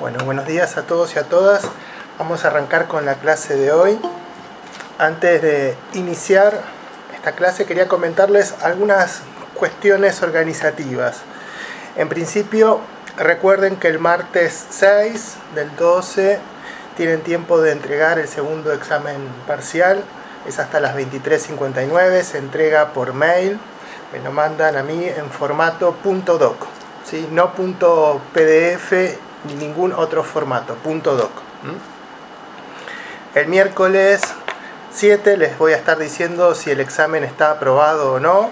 Bueno, buenos días a todos y a todas. Vamos a arrancar con la clase de hoy. Antes de iniciar esta clase quería comentarles algunas cuestiones organizativas. En principio, recuerden que el martes 6 del 12 tienen tiempo de entregar el segundo examen parcial. Es hasta las 23.59, se entrega por mail. Me lo mandan a mí en formato .doc, ¿sí? no .pdf ni ningún otro formato, .doc. El miércoles 7 les voy a estar diciendo si el examen está aprobado o no.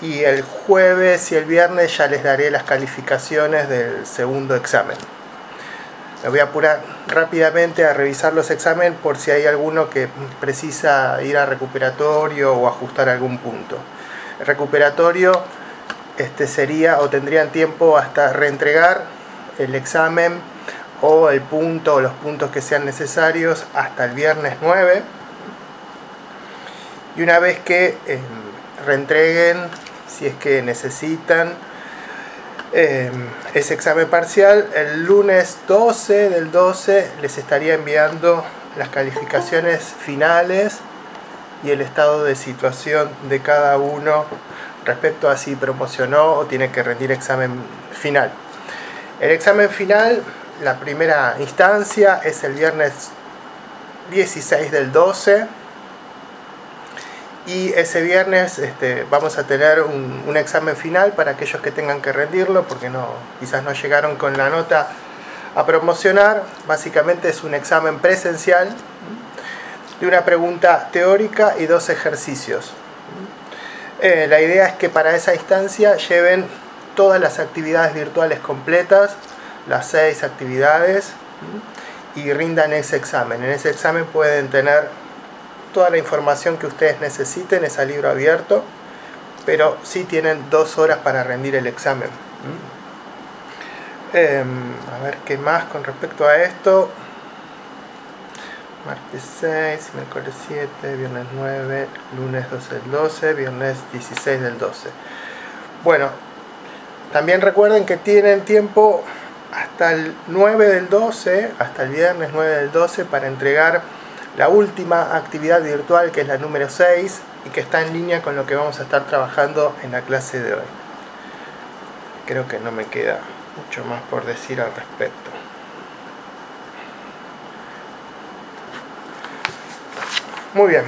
Y el jueves y el viernes ya les daré las calificaciones del segundo examen. Me voy a apurar rápidamente a revisar los exámenes por si hay alguno que precisa ir a recuperatorio o ajustar algún punto. El recuperatorio este sería o tendrían tiempo hasta reentregar el examen o el punto o los puntos que sean necesarios hasta el viernes 9. Y una vez que eh, reentreguen, si es que necesitan, eh, ese examen parcial, el lunes 12 del 12 les estaría enviando las calificaciones finales y el estado de situación de cada uno respecto a si promocionó o tiene que rendir examen final. El examen final, la primera instancia, es el viernes 16 del 12. Y ese viernes este, vamos a tener un, examen final para aquellos que tengan que rendirlo, porque no, quizás no llegaron con la nota a promocionar. Básicamente es un examen presencial de una pregunta teórica y dos ejercicios. Eh, la idea es que para esa instancia lleven todas las actividades virtuales completas, las seis actividades, y rindan ese examen. En ese examen pueden tener toda la información que ustedes necesiten, ese libro abierto, pero sí tienen dos horas para rendir el examen. Em, a ver qué más con respecto a esto. Martes 6, miércoles 7, viernes 9, lunes 12 del 12, viernes 16 del 12. Bueno, también recuerden que tienen tiempo hasta el 9 del 12, hasta el viernes 9 del 12, para entregar la última actividad virtual, que es la número 6, y que está en línea con lo que vamos a estar trabajando en la clase de hoy. Creo que no me queda mucho más por decir al respecto. Muy bien.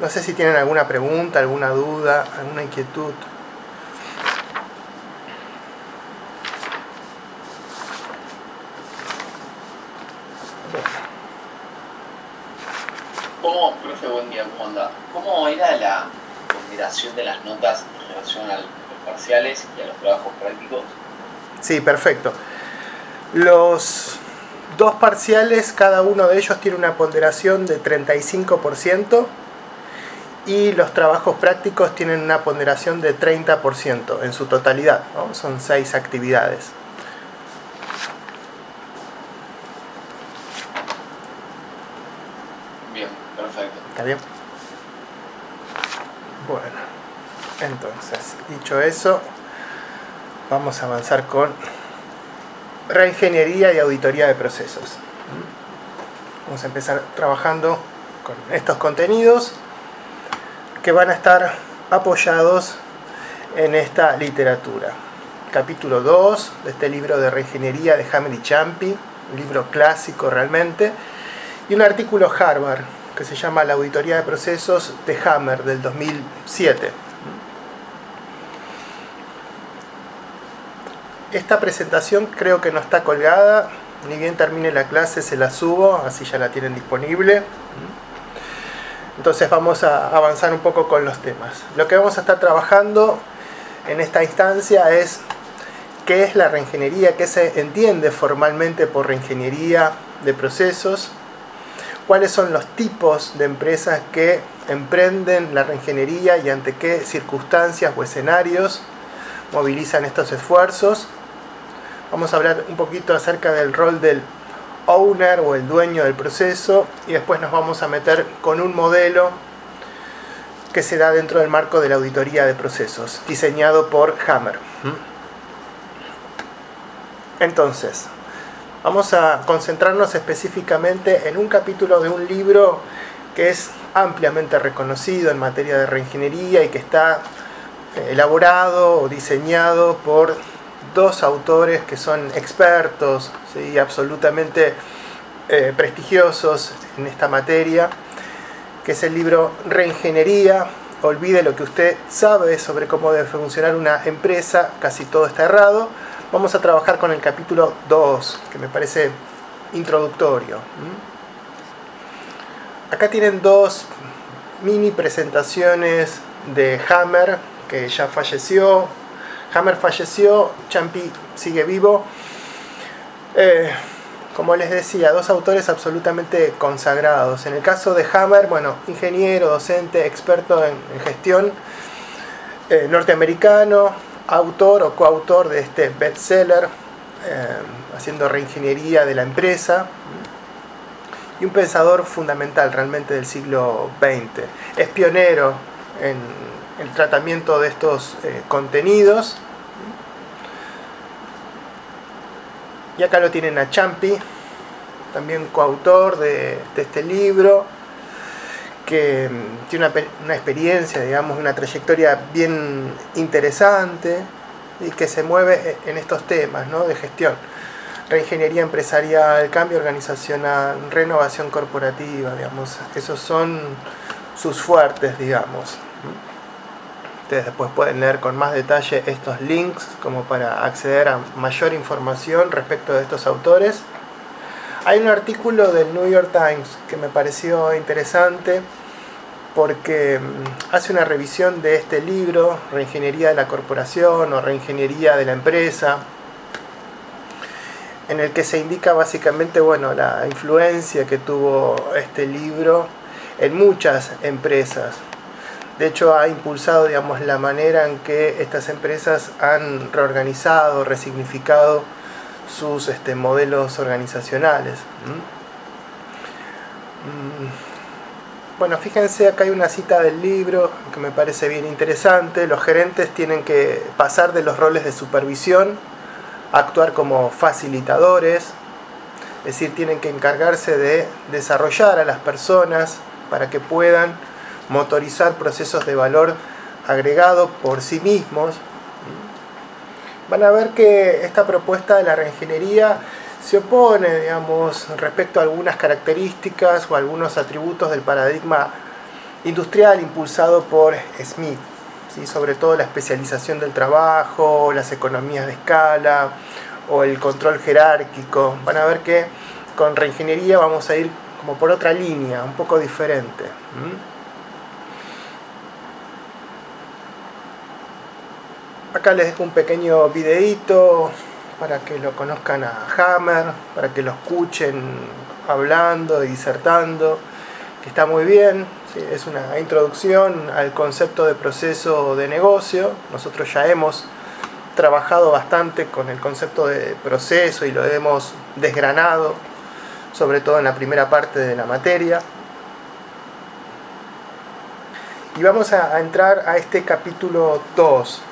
No sé si tienen alguna pregunta, alguna duda, alguna inquietud. ¿Cómo era la ponderación de las notas en relación a los parciales y a los trabajos prácticos? Sí, perfecto. Los dos parciales, cada uno de ellos tiene una ponderación de 35% y los trabajos prácticos tienen una ponderación de 30% en su totalidad. Son seis actividades. Bien, perfecto. ¿Está bien? Bueno, entonces, dicho eso, vamos a avanzar con reingeniería y auditoría de procesos. Vamos a empezar trabajando con estos contenidos que van a estar apoyados en esta literatura. Capítulo 2 de este libro de reingeniería de Hammer y Champi, un libro clásico realmente, y un artículo Harvard que se llama La Auditoría de Procesos de Hammer del 2007. Esta presentación creo que no está colgada, ni bien termine la clase se la subo, así ya la tienen disponible. Entonces vamos a avanzar un poco con los temas. Lo que vamos a estar trabajando en esta instancia es qué es la reingeniería, qué se entiende formalmente por reingeniería de procesos, cuáles son los tipos de empresas que emprenden la reingeniería y ante qué circunstancias o escenarios movilizan estos esfuerzos. Vamos a hablar un poquito acerca del rol del owner o el dueño del proceso y después nos vamos a meter con un modelo que se da dentro del marco de la auditoría de procesos, diseñado por Hammer. Entonces, Vamos a concentrarnos específicamente en un capítulo de un libro que es ampliamente reconocido en materia de reingeniería y que está eh, elaborado o diseñado por dos autores que son expertos y absolutamente eh, prestigiosos en esta materia, que es el libro Reingeniería. Olvide lo que usted sabe sobre cómo debe funcionar una empresa, casi todo está errado Vamos a trabajar con el capítulo 2, que me parece introductorio. Acá tienen dos mini presentaciones de Hammer, que ya falleció. Hammer falleció, Champi sigue vivo. Eh, como les decía, dos autores absolutamente consagrados. En el caso de Hammer, bueno, ingeniero, docente, experto en, gestión, eh, norteamericano, autor o coautor de este bestseller, eh, haciendo reingeniería de la empresa, y un pensador fundamental realmente del siglo XX. Es pionero en el tratamiento de estos eh, contenidos. Y acá lo tienen a Champi, también coautor de este libro, que mm, tiene una, experiencia, digamos, una trayectoria bien interesante y que se mueve e, en estos temas ¿no? de gestión. Reingeniería empresarial, cambio organizacional, renovación corporativa, digamos, esos son sus fuertes, digamos. Ustedes después pueden leer con más detalle estos links como para acceder a mayor información respecto de estos autores. Hay un artículo del New York Times que me pareció interesante porque mm, hace una revisión de este libro, Reingeniería de la Corporación o Reingeniería de la Empresa, en el que se indica básicamente bueno, la influencia que tuvo este libro en muchas empresas. De hecho, ha impulsado digamos, la manera en que estas empresas han reorganizado, resignificado sus este, modelos organizacionales. Mm, bueno, fíjense, acá hay una cita del libro que me parece bien interesante. Los gerentes tienen que pasar de los roles de supervisión a actuar como facilitadores, es decir, tienen que encargarse de desarrollar a las personas para que puedan motorizar procesos de valor agregado por sí mismos van a ver que esta propuesta de la reingeniería se opone, digamos, respecto a algunas características o algunos atributos del paradigma industrial impulsado por Smith, sobre todo la especialización del trabajo, las economías de escala o el control jerárquico. Van a ver que con reingeniería vamos a ir como por otra línea, un poco diferente. Acá les dejo un pequeño videito para que lo conozcan a Hammer, para que lo escuchen hablando disertando, que está muy bien, es una introducción al concepto de proceso de negocio. Nosotros ya hemos trabajado bastante con el concepto de proceso y lo hemos desgranado, sobre todo en la primera parte de la materia. Y vamos a, entrar a este capítulo 2.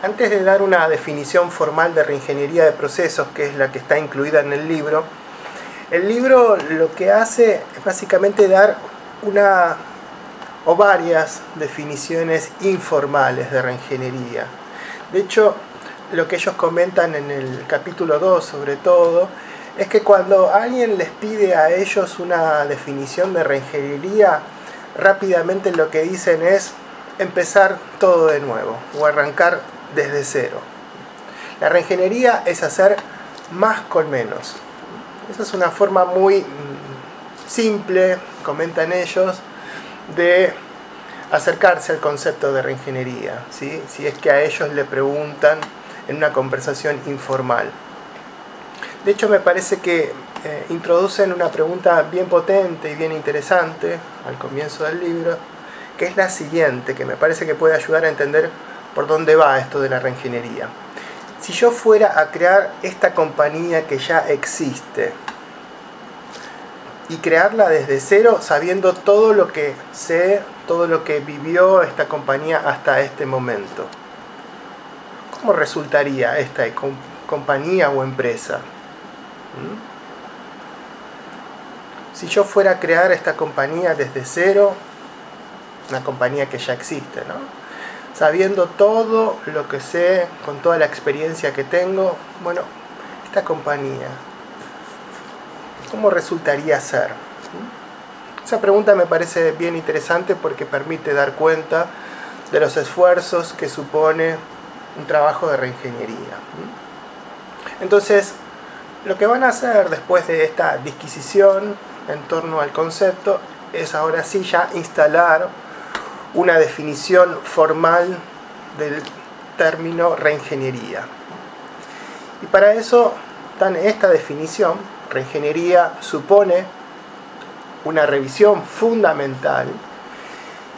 Antes de dar una definición formal de reingeniería de procesos, que es la que está incluida en el libro, el libro lo que hace es básicamente dar una o varias definiciones informales de reingeniería. De hecho, lo que ellos comentan en el capítulo 2 sobre todo, es que cuando alguien les pide a ellos una definición de reingeniería, rápidamente lo que dicen es empezar todo de nuevo o arrancar desde cero. La reingeniería es hacer más con menos. Esa es una forma muy mm, simple, comentan ellos, de acercarse al concepto de reingeniería, ¿sí? si es que a ellos le preguntan en una conversación informal. De hecho, me parece que eh, introducen una pregunta bien potente y bien interesante al comienzo del libro, que es la siguiente, que me parece que puede ayudar a entender por dónde va esto de la reingeniería. Si yo fuera a crear esta compañía que ya existe y crearla desde cero sabiendo todo lo que sé, todo lo que vivió esta compañía hasta este momento, ¿cómo resultaría esta compañía o empresa? Si yo fuera a crear esta compañía desde cero, una compañía que ya existe, ¿no? Sabiendo todo lo que sé, con toda la experiencia que tengo, bueno, esta compañía, ¿cómo resultaría ser? Esa pregunta me parece bien interesante porque permite dar cuenta de los esfuerzos que supone un trabajo de reingeniería. Entonces, lo que van a hacer después de esta disquisición en torno al concepto es ahora sí ya instalar una definición formal del término reingeniería. Y para eso, esta definición, reingeniería supone una revisión fundamental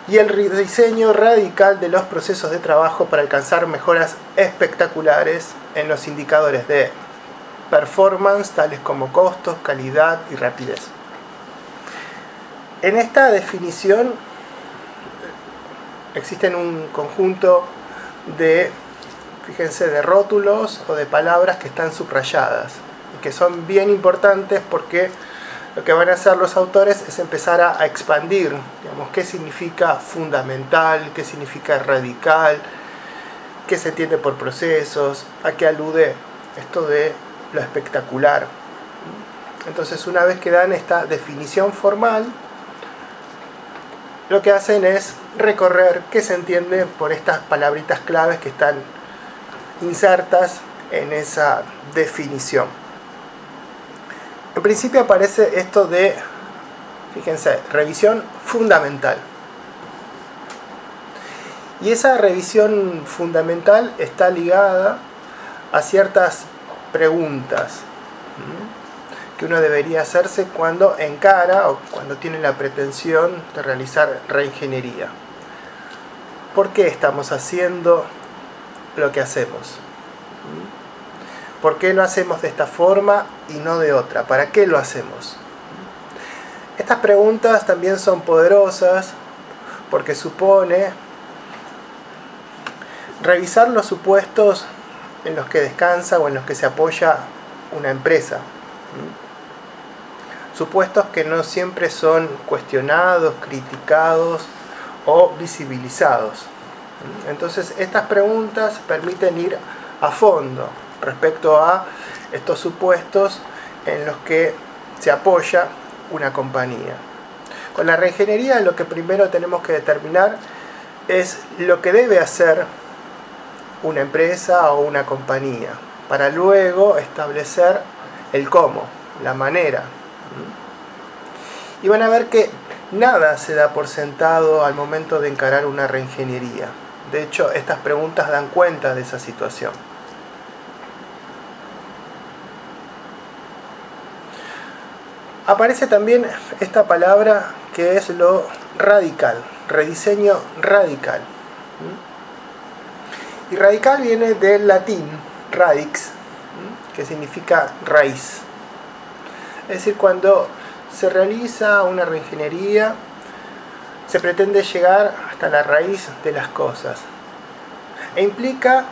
y el diseño radical de los procesos de trabajo para alcanzar mejoras espectaculares en los indicadores de performance, tales como costos, calidad y rapidez. En esta definición existen un conjunto de, fíjense, de rótulos o de palabras que están subrayadas y que son bien importantes porque lo que van a hacer los autores es empezar a, expandir, digamos, qué significa fundamental, qué significa radical, qué se entiende por procesos, a qué alude esto de lo espectacular. Entonces, una vez que dan esta definición formal, lo que hacen es recorrer qué se entiende por estas palabritas claves que están insertas en esa definición. En principio aparece esto de, fíjense, revisión fundamental. Y esa revisión fundamental está ligada a ciertas preguntas que uno debería hacerse cuando encara o cuando tiene la pretensión de realizar reingeniería. ¿Por qué estamos haciendo lo que hacemos? ¿Por qué lo hacemos de esta forma y no de otra? ¿Para qué lo hacemos? Estas preguntas también son poderosas porque supone revisar los supuestos en los que descansa o en los que se apoya una empresa supuestos que no siempre son cuestionados, criticados o visibilizados. Entonces estas preguntas permiten ir a fondo respecto a estos supuestos en los que se apoya una compañía. Con la reingeniería lo que primero tenemos que determinar es lo que debe hacer una empresa o una compañía para luego establecer el cómo, la manera, y van a ver que nada se da por sentado al momento de encarar una reingeniería. De hecho, estas preguntas dan cuenta de esa situación. Aparece también esta palabra que es lo radical, rediseño radical. Y radical viene del latín radix, que significa raíz. Es decir, cuando se realiza una reingeniería, se pretende llegar hasta la raíz de las cosas. E implica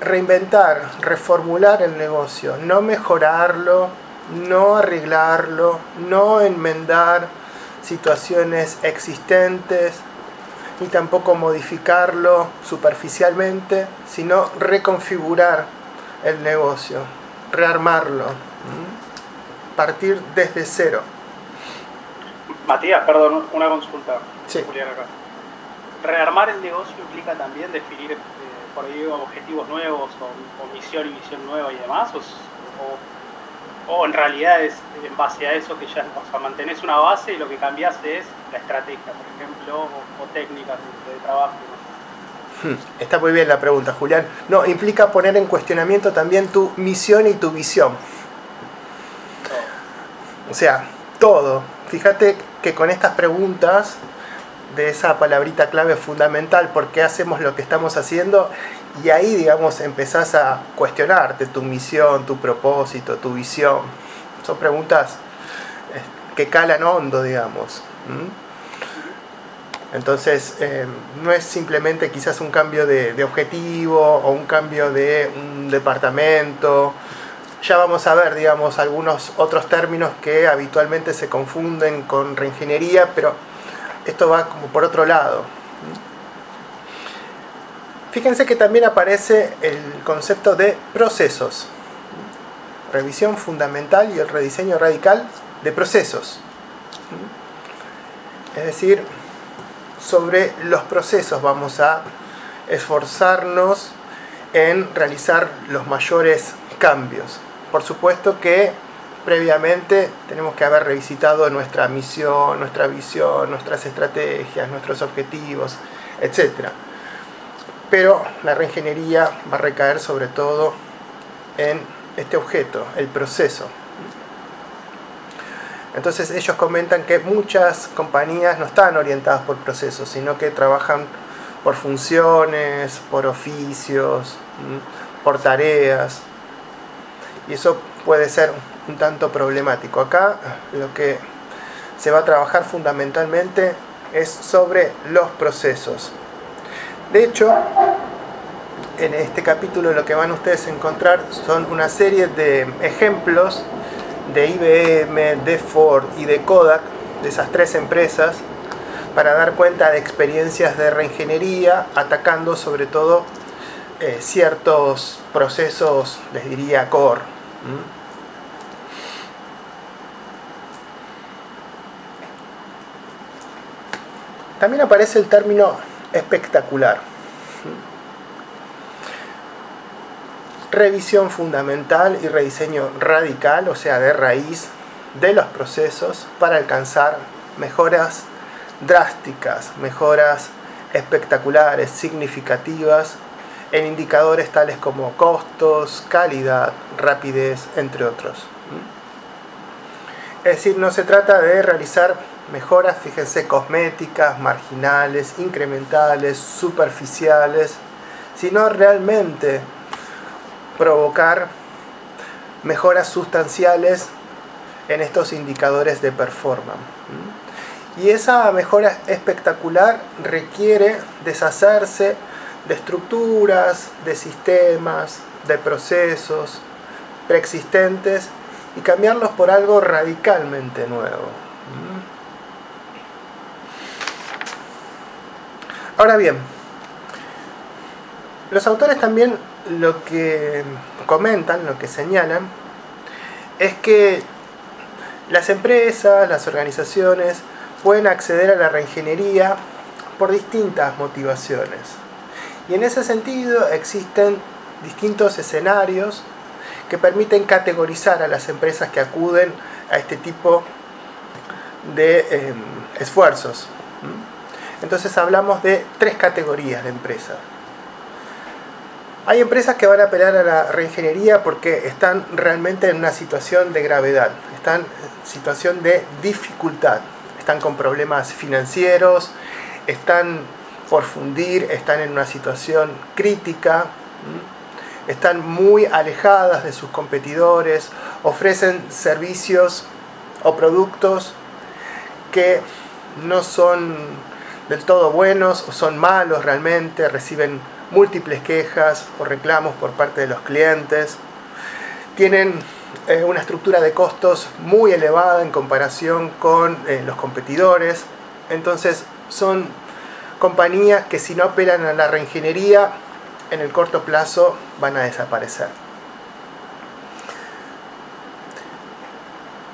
reinventar, reformular el negocio, no mejorarlo, no arreglarlo, no enmendar situaciones existentes, ni tampoco modificarlo superficialmente, sino reconfigurar el negocio, rearmarlo partir desde cero. Matías, perdón, una consulta. Sí. Julián acá. Rearmar el negocio implica también definir eh, por ahí objetivos nuevos o, misión y visión nueva y demás, o, o, en realidad es en base a eso que ya o sea, mantenés una base y lo que cambias es la estrategia, por ejemplo, o, técnicas de, trabajo. Hmm, está muy bien la pregunta, Julián. No, implica poner en cuestionamiento también tu misión y tu visión. O sea, todo. Fíjate que con estas preguntas de esa palabrita clave fundamental, ¿por qué hacemos lo que estamos haciendo? Y ahí, digamos, empezás a cuestionarte tu misión, tu propósito, tu visión. Son preguntas eh, que calan hondo, digamos. Entonces, eh, no es simplemente quizás un cambio de, de, objetivo o un cambio de un departamento ya vamos a ver, digamos, algunos otros términos que habitualmente se confunden con reingeniería, pero esto va como por otro lado. Fíjense que también aparece el concepto de procesos. Revisión fundamental y el rediseño radical de procesos. Es decir, sobre los procesos vamos a esforzarnos en realizar los mayores cambios. Por supuesto que previamente tenemos que haber revisitado nuestra misión, nuestra visión, nuestras estrategias, nuestros objetivos, etc. Pero la reingeniería va a recaer sobre todo en este objeto, el proceso. Entonces ellos comentan que muchas compañías no están orientadas por procesos, sino que trabajan por funciones, por oficios, por tareas. Y eso puede ser un tanto problemático. Acá lo que se va a trabajar fundamentalmente es sobre los procesos. De hecho, en este capítulo lo que van ustedes a encontrar son una serie de ejemplos de IBM, de Ford y de Kodak, de esas tres empresas, para dar cuenta de experiencias de reingeniería, atacando sobre todo eh, ciertos procesos, les diría, core. También aparece el término espectacular. Revisión fundamental y rediseño radical, o sea, de raíz de los procesos para alcanzar mejoras drásticas, mejoras espectaculares, significativas en indicadores tales como costos, calidad, rapidez, entre otros. Es decir, no se trata de realizar mejoras, fíjense, cosméticas, marginales, incrementales, superficiales, sino realmente provocar mejoras sustanciales en estos indicadores de performance. Y esa mejora espectacular requiere deshacerse de estructuras, de sistemas, de procesos preexistentes y cambiarlos por algo radicalmente nuevo. Ahora bien, los autores también lo que comentan, lo que señalan, es que las empresas, las organizaciones pueden acceder a la reingeniería por distintas motivaciones. Y en ese sentido existen distintos escenarios que permiten categorizar a las empresas que acuden a este tipo de em, esfuerzos. Entonces hablamos de tres categorías de empresas. Hay empresas que van a apelar a la reingeniería porque están realmente en una situación de gravedad, están en situación de dificultad, están con problemas financieros, están por fundir, están en una situación crítica, están muy alejadas de sus competidores, ofrecen servicios o productos que no son del todo buenos o son malos realmente, reciben múltiples quejas o reclamos por parte de los clientes, tienen eh, una estructura de costos muy elevada en comparación con eh, los competidores, entonces son compañías que si no apelan a la reingeniería en el corto plazo van a desaparecer.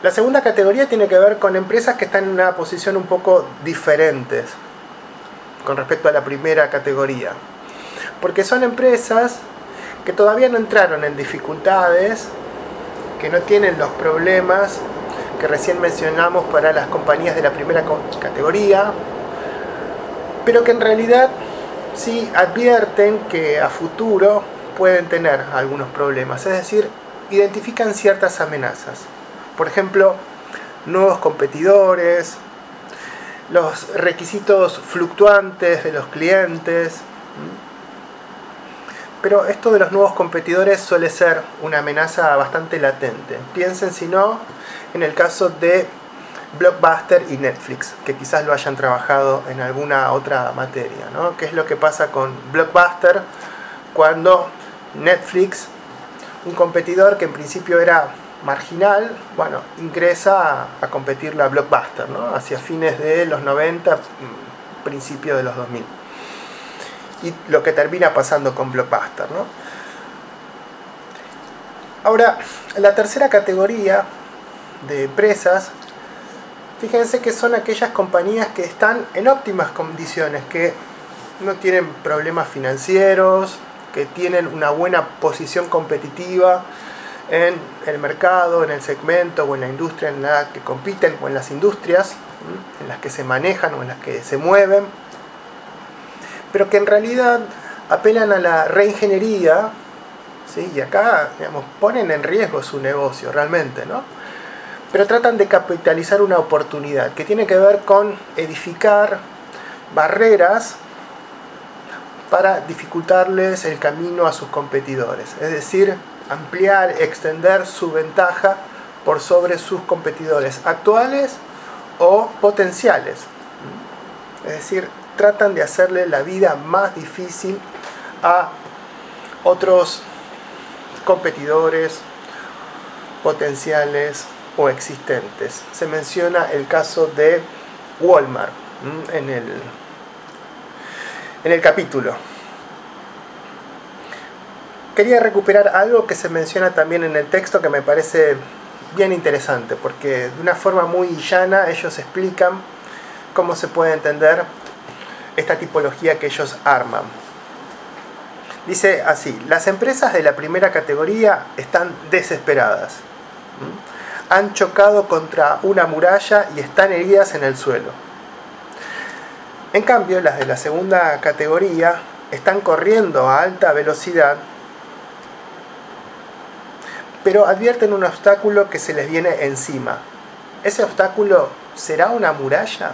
La segunda categoría tiene que ver con empresas que están en una posición un poco diferentes con respecto a la primera categoría. Porque son empresas que todavía no entraron en dificultades, que no tienen los problemas que recién mencionamos para las compañías de la primera categoría, pero que en realidad sí advierten que a futuro pueden tener algunos problemas, es decir, identifican ciertas amenazas. Por ejemplo, nuevos competidores, los requisitos fluctuantes de los clientes. Pero esto de los nuevos competidores suele ser una amenaza bastante latente. Piensen si no en el caso de Blockbuster y Netflix, que quizás lo hayan trabajado en alguna otra materia. ¿no? ¿Qué es lo que pasa con Blockbuster cuando Netflix un competidor que en principio era marginal, bueno, ingresa a, competir la Blockbuster, ¿no? Hacia fines de los 90, mm, principio de los 2000. Y lo que termina pasando con Blockbuster, ¿no? Ahora, la tercera categoría de empresas, fíjense que son aquellas compañías que están en óptimas condiciones, que no tienen problemas financieros, que tienen una buena posición competitiva, en el mercado, en el segmento o en la industria en la que compiten o en las industrias en las que se manejan o en las que se mueven, pero que en realidad apelan a la reingeniería ¿sí? y acá digamos, ponen en riesgo su negocio realmente, ¿no? Pero tratan de capitalizar una oportunidad que tiene que ver con edificar barreras para dificultarles el camino a sus competidores, es decir, ampliar, extender su ventaja por sobre sus competidores actuales o potenciales. Es decir, tratan de hacerle la vida más difícil a otros competidores potenciales o existentes. Se menciona el caso de Walmart en el, en el capítulo quería recuperar algo que se menciona también en el texto que me parece bien interesante, porque de una forma muy llana ellos explican cómo se puede entender esta tipología que ellos arman. Dice así, las empresas de la primera categoría están desesperadas. Han chocado contra una muralla y están heridas en el suelo. En cambio, las de la segunda categoría están corriendo a alta velocidad pero advierten un obstáculo que se les viene encima. ¿Ese obstáculo será una muralla?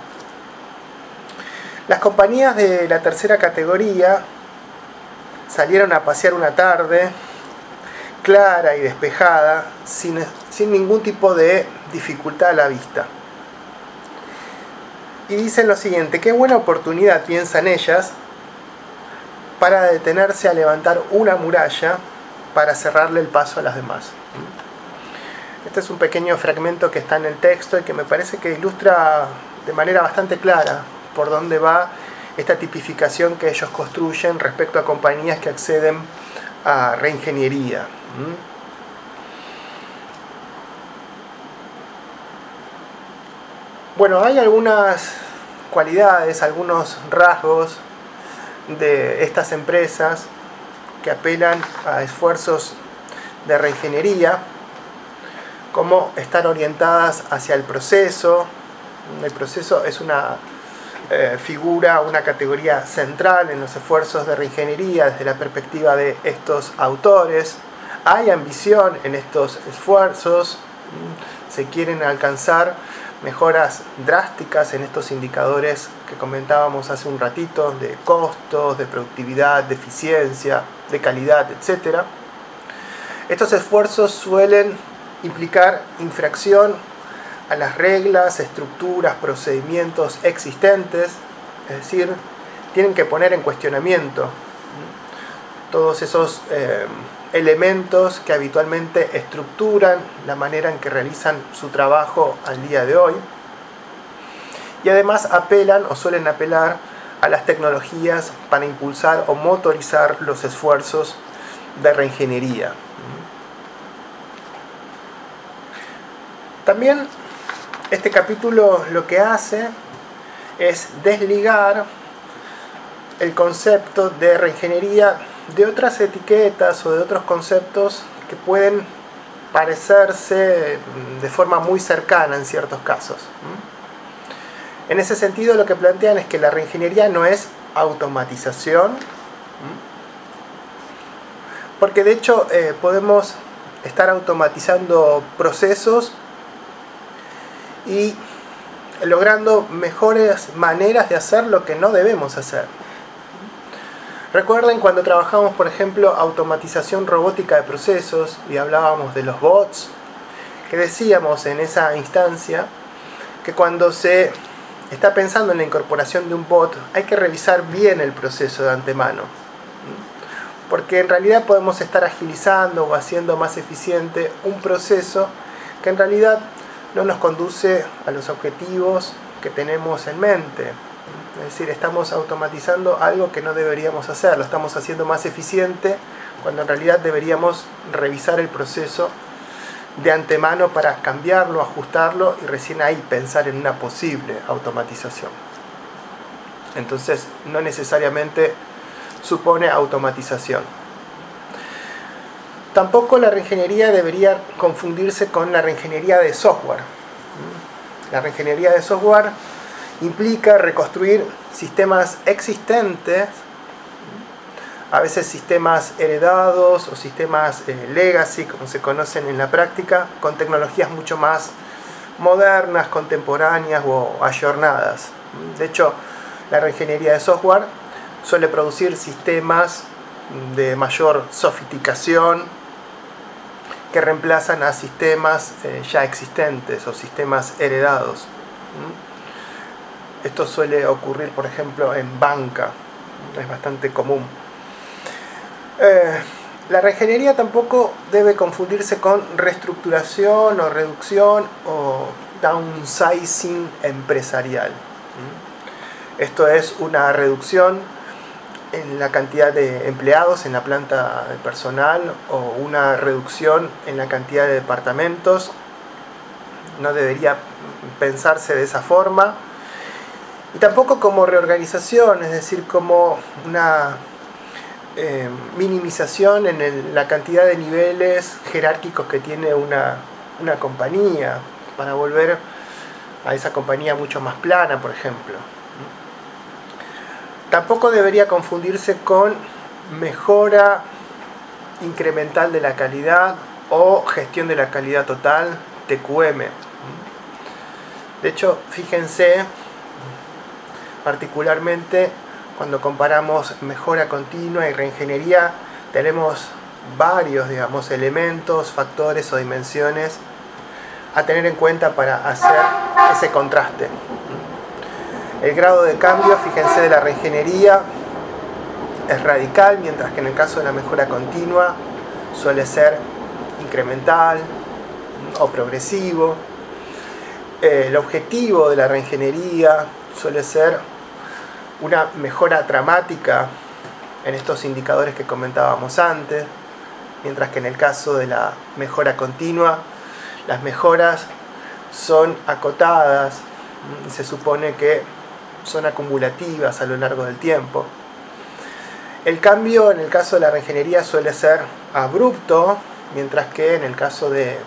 Las compañías de la tercera categoría salieron a pasear una tarde clara y despejada, sin, sin ningún tipo de dificultad a la vista. Y dicen lo siguiente, qué buena oportunidad piensan ellas para detenerse a levantar una muralla para cerrarle el paso a las demás. Este es un pequeño fragmento que está en el texto y que me parece que ilustra de manera bastante clara por dónde va esta tipificación que ellos construyen respecto a compañías que acceden a reingeniería. Bueno, hay algunas cualidades, algunos rasgos de estas empresas que apelan a esfuerzos de reingeniería, como estar orientadas hacia el proceso. El proceso es una eh, figura, una categoría central en los esfuerzos de reingeniería desde la perspectiva de estos autores. Hay ambición en estos esfuerzos, se quieren alcanzar mejoras drásticas en estos indicadores que comentábamos hace un ratito de costos, de productividad, de eficiencia, de calidad, etc. Estos esfuerzos suelen implicar infracción a las reglas, estructuras, procedimientos existentes, es decir, tienen que poner en cuestionamiento todos esos eh, elementos que habitualmente estructuran la manera en que realizan su trabajo al día de hoy. Y además apelan o suelen apelar a las tecnologías para impulsar o motorizar los esfuerzos de reingeniería. También este capítulo lo que hace es desligar el concepto de reingeniería de otras etiquetas o de otros conceptos que pueden parecerse de forma muy cercana en ciertos casos. En ese sentido lo que plantean es que la reingeniería no es automatización, porque de hecho eh, podemos estar automatizando procesos y logrando mejores maneras de hacer lo que no debemos hacer. Recuerden cuando trabajamos, por ejemplo, automatización robótica de procesos y hablábamos de los bots, que decíamos en esa instancia que cuando se está pensando en la incorporación de un bot hay que revisar bien el proceso de antemano. porque en realidad podemos estar agilizando o haciendo más eficiente un proceso que en realidad no nos conduce a los objetivos que tenemos en mente. Es decir, estamos automatizando algo que no deberíamos hacer, lo estamos haciendo más eficiente cuando en realidad deberíamos revisar el proceso de antemano para cambiarlo, ajustarlo y recién ahí pensar en una posible automatización. Entonces, no necesariamente supone automatización. Tampoco la reingeniería debería confundirse con la reingeniería de software. La reingeniería de software implica reconstruir sistemas existentes, a veces sistemas heredados o sistemas eh, legacy, como se conocen en la práctica, con tecnologías mucho más modernas, contemporáneas o ayornadas. De hecho, la reingeniería de software suele producir sistemas de mayor sofisticación que reemplazan a sistemas eh, ya existentes o sistemas heredados. Esto suele ocurrir, por ejemplo, en banca, es bastante común. Eh, la reingeniería tampoco debe confundirse con reestructuración o reducción o downsizing empresarial. Esto es una reducción en la cantidad de empleados en la planta de personal o una reducción en la cantidad de departamentos. No debería pensarse de esa forma. Y tampoco como reorganización, es decir, como una eh, minimización en la cantidad de niveles jerárquicos que tiene una, una compañía, para volver a esa compañía mucho más plana, por ejemplo. Tampoco debería confundirse con mejora incremental de la calidad o gestión de la calidad total, TQM. De hecho, fíjense particularmente cuando comparamos mejora continua y reingeniería, tenemos varios digamos, elementos, factores o dimensiones a tener en cuenta para hacer ese contraste. El grado de cambio, fíjense, de la reingeniería es radical, mientras que en el caso de la mejora continua suele ser incremental o progresivo. El objetivo de la reingeniería suele ser una mejora dramática en estos indicadores que comentábamos antes, mientras que en el caso de la mejora continua, las mejoras son acotadas se supone que son acumulativas a lo largo del tiempo. El cambio en el caso de la reingeniería suele ser abrupto, mientras que en el caso de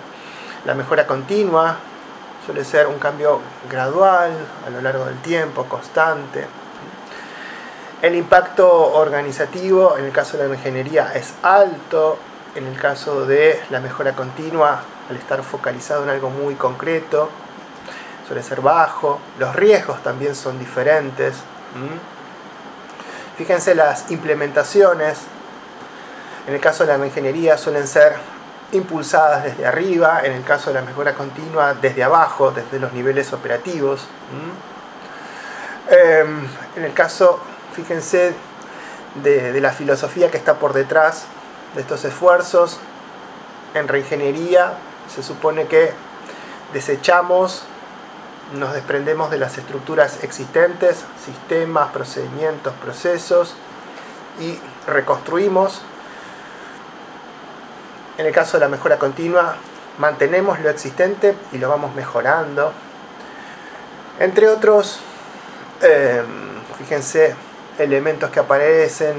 la mejora continua suele ser un cambio gradual a lo largo del tiempo, constante. El impacto organizativo en el caso de la ingeniería es alto, en el caso de la mejora continua, al estar focalizado en algo muy concreto, suele ser bajo, los riesgos también son diferentes. Fíjense las implementaciones, en el caso de la ingeniería suelen ser impulsadas desde arriba, en el caso de la mejora continua desde abajo, desde los niveles operativos. Em, en el caso, fíjense, de, la filosofía que está por detrás de estos esfuerzos, en reingeniería se supone que desechamos nos desprendemos de las estructuras existentes, sistemas, procedimientos, procesos y reconstruimos. En el caso de la mejora continua, mantenemos lo existente y lo vamos mejorando. Entre otros, em, fíjense, elementos que aparecen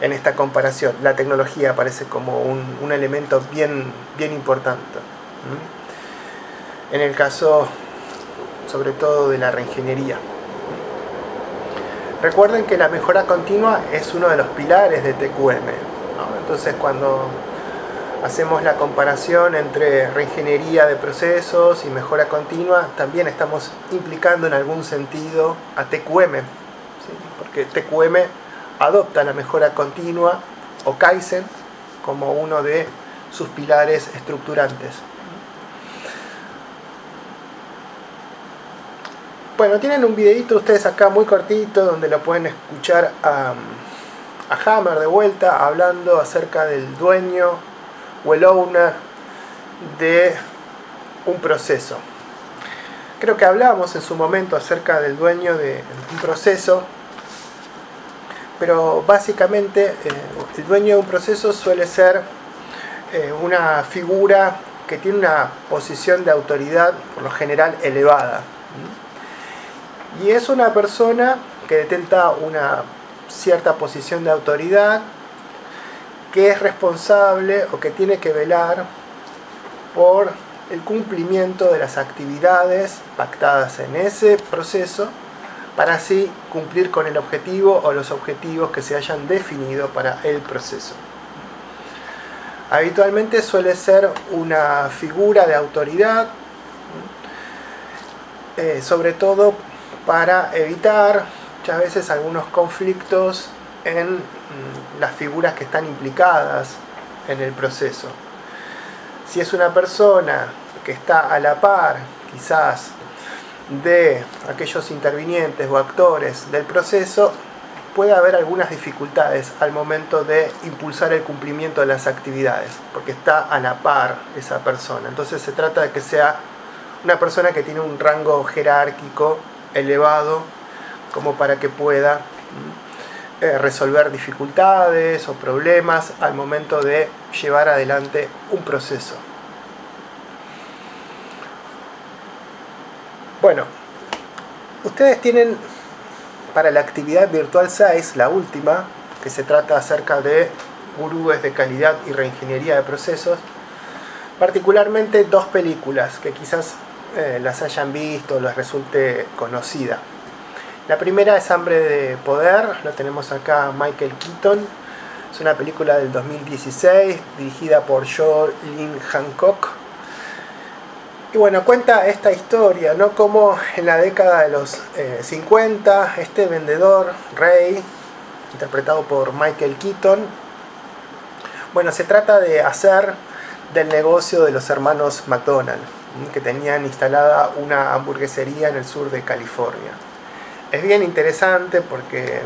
en esta comparación. La tecnología aparece como un, elemento bien, bien importante. En el caso sobre todo de la reingeniería. Recuerden que la mejora continua es uno de los pilares de TQM. Entonces cuando hacemos la comparación entre reingeniería de procesos y mejora continua, también estamos implicando en algún sentido a TQM, porque TQM adopta la mejora continua o Kaizen como uno de sus pilares estructurantes. Bueno, tienen un videito ustedes acá muy cortito donde lo pueden escuchar a, a Hammer de vuelta hablando acerca del dueño o el owner de un proceso. Creo que hablamos en su momento acerca del dueño de un proceso, pero básicamente eh, el dueño de un proceso suele ser eh, una figura que tiene una posición de autoridad por lo general elevada. Y es una persona que detenta una cierta posición de autoridad, que es responsable o que tiene que velar por el cumplimiento de las actividades pactadas en ese proceso para así cumplir con el objetivo o los objetivos que se hayan definido para el proceso. Habitualmente suele ser una figura de autoridad, eh, sobre todo para evitar muchas veces algunos conflictos en mm, las figuras que están implicadas en el proceso. Si es una persona que está a la par, quizás, de aquellos intervinientes o actores del proceso, puede haber algunas dificultades al momento de impulsar el cumplimiento de las actividades, porque está a la par esa persona. Entonces se trata de que sea una persona que tiene un rango jerárquico elevado como para que pueda eh, resolver dificultades o problemas al momento de llevar adelante un proceso. Bueno, ustedes tienen para la actividad Virtual 6, la última, que se trata acerca de gurúes de calidad y reingeniería de procesos, particularmente dos películas que quizás eh, las hayan visto, les resulte conocida. La primera es Hambre de Poder, lo tenemos acá Michael Keaton, es una película del 2016 dirigida por Joe Lynn Hancock. Y bueno, cuenta esta historia, ¿no? Como en la década de los 50, eh, este vendedor, Ray, interpretado por Michael Keaton, bueno, se trata de hacer del negocio de los hermanos McDonald, que tenían instalada una hamburguesería en el sur de California es bien interesante porque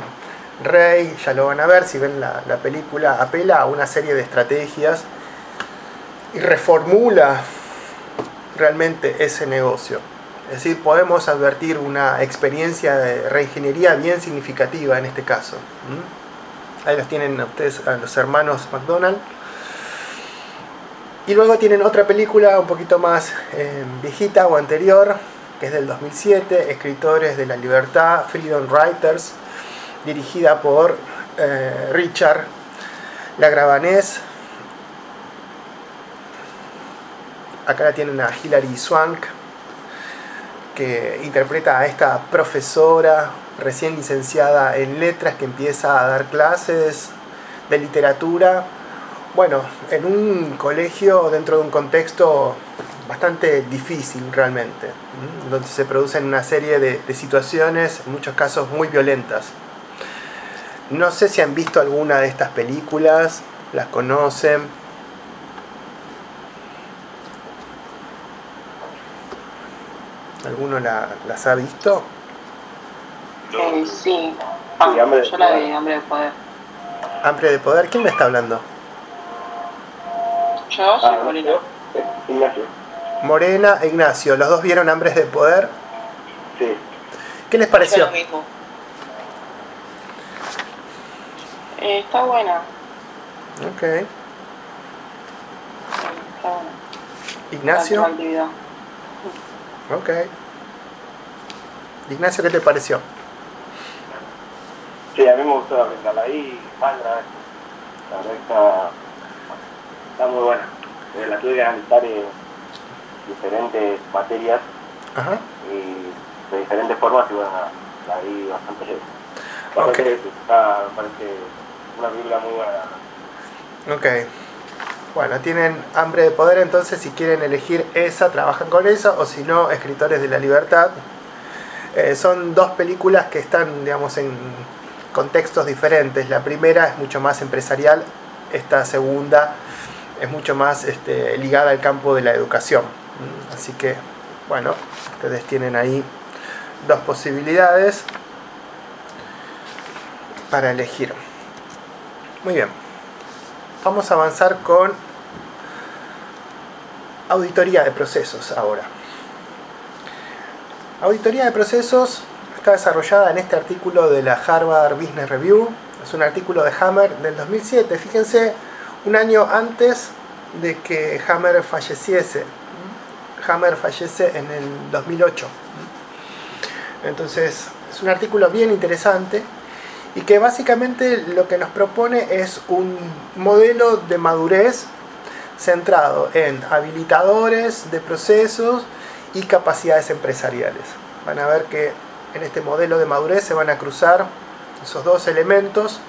Rey, ya lo van a ver si ven la, película, apela a una serie de estrategias y reformula realmente ese negocio. Es decir, podemos advertir una experiencia de reingeniería bien significativa en este caso. Ahí los tienen ustedes, a los hermanos McDonald. Y luego tienen otra película un poquito más eh, viejita o anterior, que es del 2007, Escritores de la Libertad, Freedom Writers, dirigida por eh, Richard Lagravanés. Acá la tienen a Hilary Swank, que interpreta a esta profesora recién licenciada en letras que empieza a dar clases de literatura, bueno, en un colegio dentro de un contexto bastante difícil realmente, donde se producen una serie de, situaciones, en muchos casos muy violentas. No sé si han visto alguna de estas películas, las conocen. ¿Alguno las ha visto? Eh, sí, ah, yo la vi, Hambre de Poder. ¿Hambre de Poder? ¿Quién me está hablando? Yo soy ah, Ignacio. Morena e Ignacio, ¿los dos vieron Hambres de Poder? Sí. ¿Qué les pareció? Lo mismo. Eh, está buena. Ok. está buena. Ignacio. Ok. Ignacio, ¿qué te pareció? Sí, a mí me gustó la ahí, Sandra. La verdad está, está muy buena. Eh, la tuve que analizar diferentes materias y de diferentes formas y bueno, la vi bastante bien. Okay. Está, parece una película muy buena. Ok. Bueno, tienen hambre de poder, entonces si quieren elegir esa, trabajan con esa, o si no, Escritores de la Libertad. Eh, son dos películas que están, digamos, en contextos diferentes. La primera es mucho más empresarial, esta segunda es mucho más este, ligada al campo de la educación. Así que, bueno, ustedes tienen ahí dos posibilidades para elegir. Muy bien. Vamos a avanzar con auditoría de procesos ahora. Auditoría de procesos está desarrollada en este artículo de la Harvard Business Review. Es un artículo de Hammer del 2007. Fíjense, un año antes de que Hammer falleciese. Hammer fallece en el 2008. Entonces, es un artículo bien interesante y que básicamente lo que nos propone es un modelo de madurez centrado en habilitadores de procesos y capacidades empresariales. Van a ver que en este modelo de madurez se van a cruzar esos dos elementos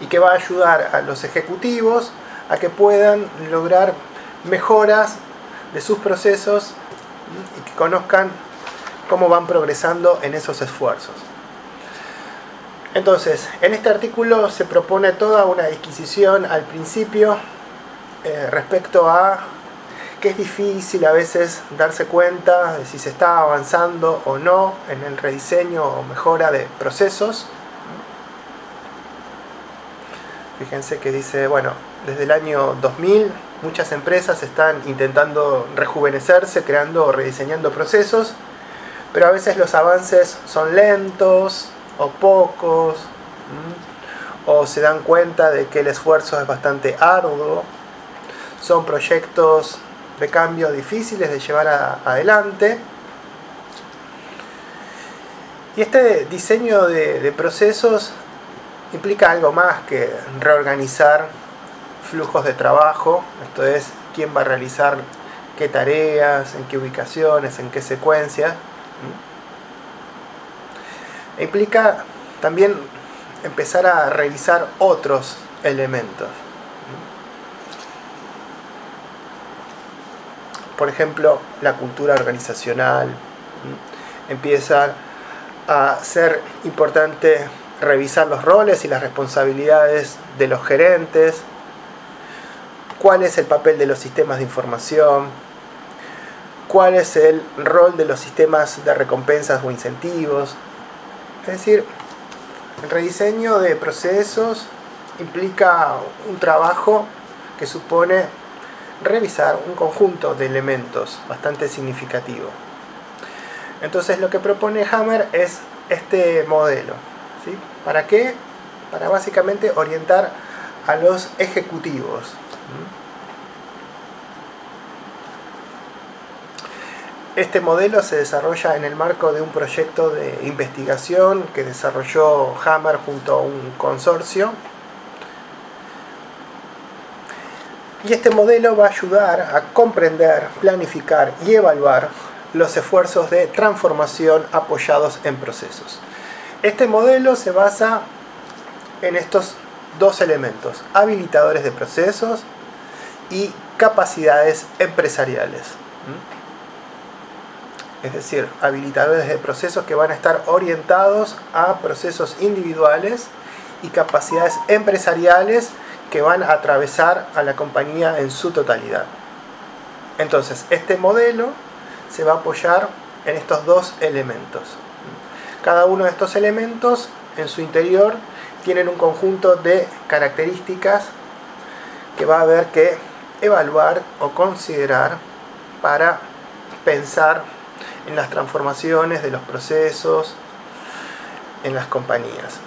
y que va a ayudar a los ejecutivos a que puedan lograr mejoras de sus procesos y que conozcan cómo van progresando en esos esfuerzos. Entonces, en este artículo se propone toda una disquisición al principio eh, respecto a que es difícil a veces darse cuenta de si se está avanzando o no en el rediseño o mejora de procesos. Fíjense que dice, bueno, desde el año 2000 muchas empresas están intentando rejuvenecerse, creando o rediseñando procesos, pero a veces los avances son lentos o pocos, o se dan cuenta de que el esfuerzo es bastante arduo, son proyectos de cambio difíciles de llevar adelante. Y este diseño de procesos implica algo más que reorganizar flujos de trabajo, esto es, quién va a realizar qué tareas, en qué ubicaciones, en qué secuencias. Implica también empezar a revisar otros elementos. Por ejemplo, la cultura organizacional. Empieza a ser importante revisar los roles y las responsabilidades de los gerentes, cuál es el papel de los sistemas de información, cuál es el rol de los sistemas de recompensas o incentivos. Es decir, el rediseño de procesos implica un trabajo que supone revisar un conjunto de elementos bastante significativo. Entonces lo que propone Hammer es este modelo. ¿sí? ¿Para qué? Para básicamente orientar a los ejecutivos. Este modelo se desarrolla en el marco de un proyecto de investigación que desarrolló Hammer junto a un consorcio. Y este modelo va a ayudar a comprender, planificar y evaluar los esfuerzos de transformación apoyados en procesos. Este modelo se basa en estos dos elementos, habilitadores de procesos y capacidades empresariales. Es decir, habilitadores de procesos que van a estar orientados a procesos individuales y capacidades empresariales que van a atravesar a la compañía en su totalidad. Entonces, este modelo se va a apoyar en estos dos elementos. Cada uno de estos elementos en su interior tienen un conjunto de características que va a haber que evaluar o considerar para pensar en las transformaciones de los procesos en las compañías.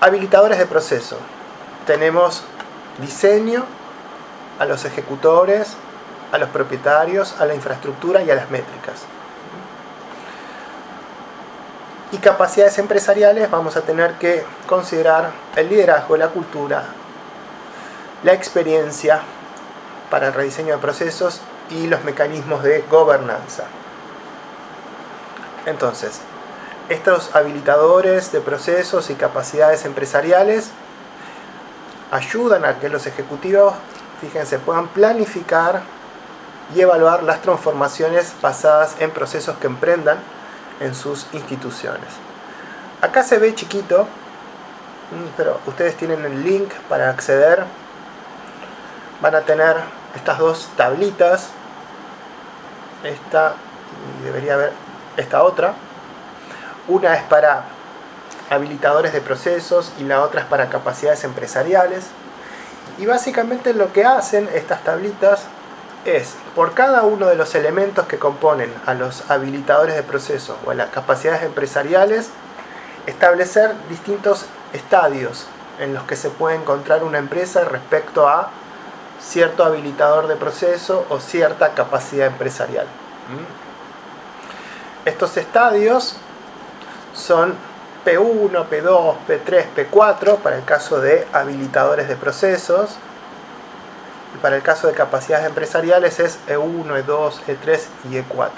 Habilitadores de proceso. Tenemos diseño a los ejecutores, a los propietarios, a la infraestructura y a las métricas y capacidades empresariales vamos a tener que considerar el liderazgo, la cultura, la experiencia para el rediseño de procesos y los mecanismos de gobernanza. Entonces, estos habilitadores de procesos y capacidades empresariales ayudan a que los ejecutivos, fíjense, puedan planificar y evaluar las transformaciones basadas en procesos que emprendan en sus instituciones. Acá se ve chiquito, mm, pero ustedes tienen el link para acceder. Van a tener estas dos tablitas. Esta y debería haber esta otra. Una es para habilitadores de procesos y la otra es para capacidades empresariales. Y básicamente lo que hacen estas tablitas es, por cada uno de los elementos que componen a los habilitadores de procesos o a las capacidades empresariales, establecer distintos estadios en los que se puede encontrar una empresa respecto a cierto habilitador de proceso o cierta capacidad empresarial. ¿Mm? Estos estadios son P1, P2, P3, P4 para el caso de habilitadores de procesos y para el caso de capacidades empresariales es E1, E2, E3 y E4.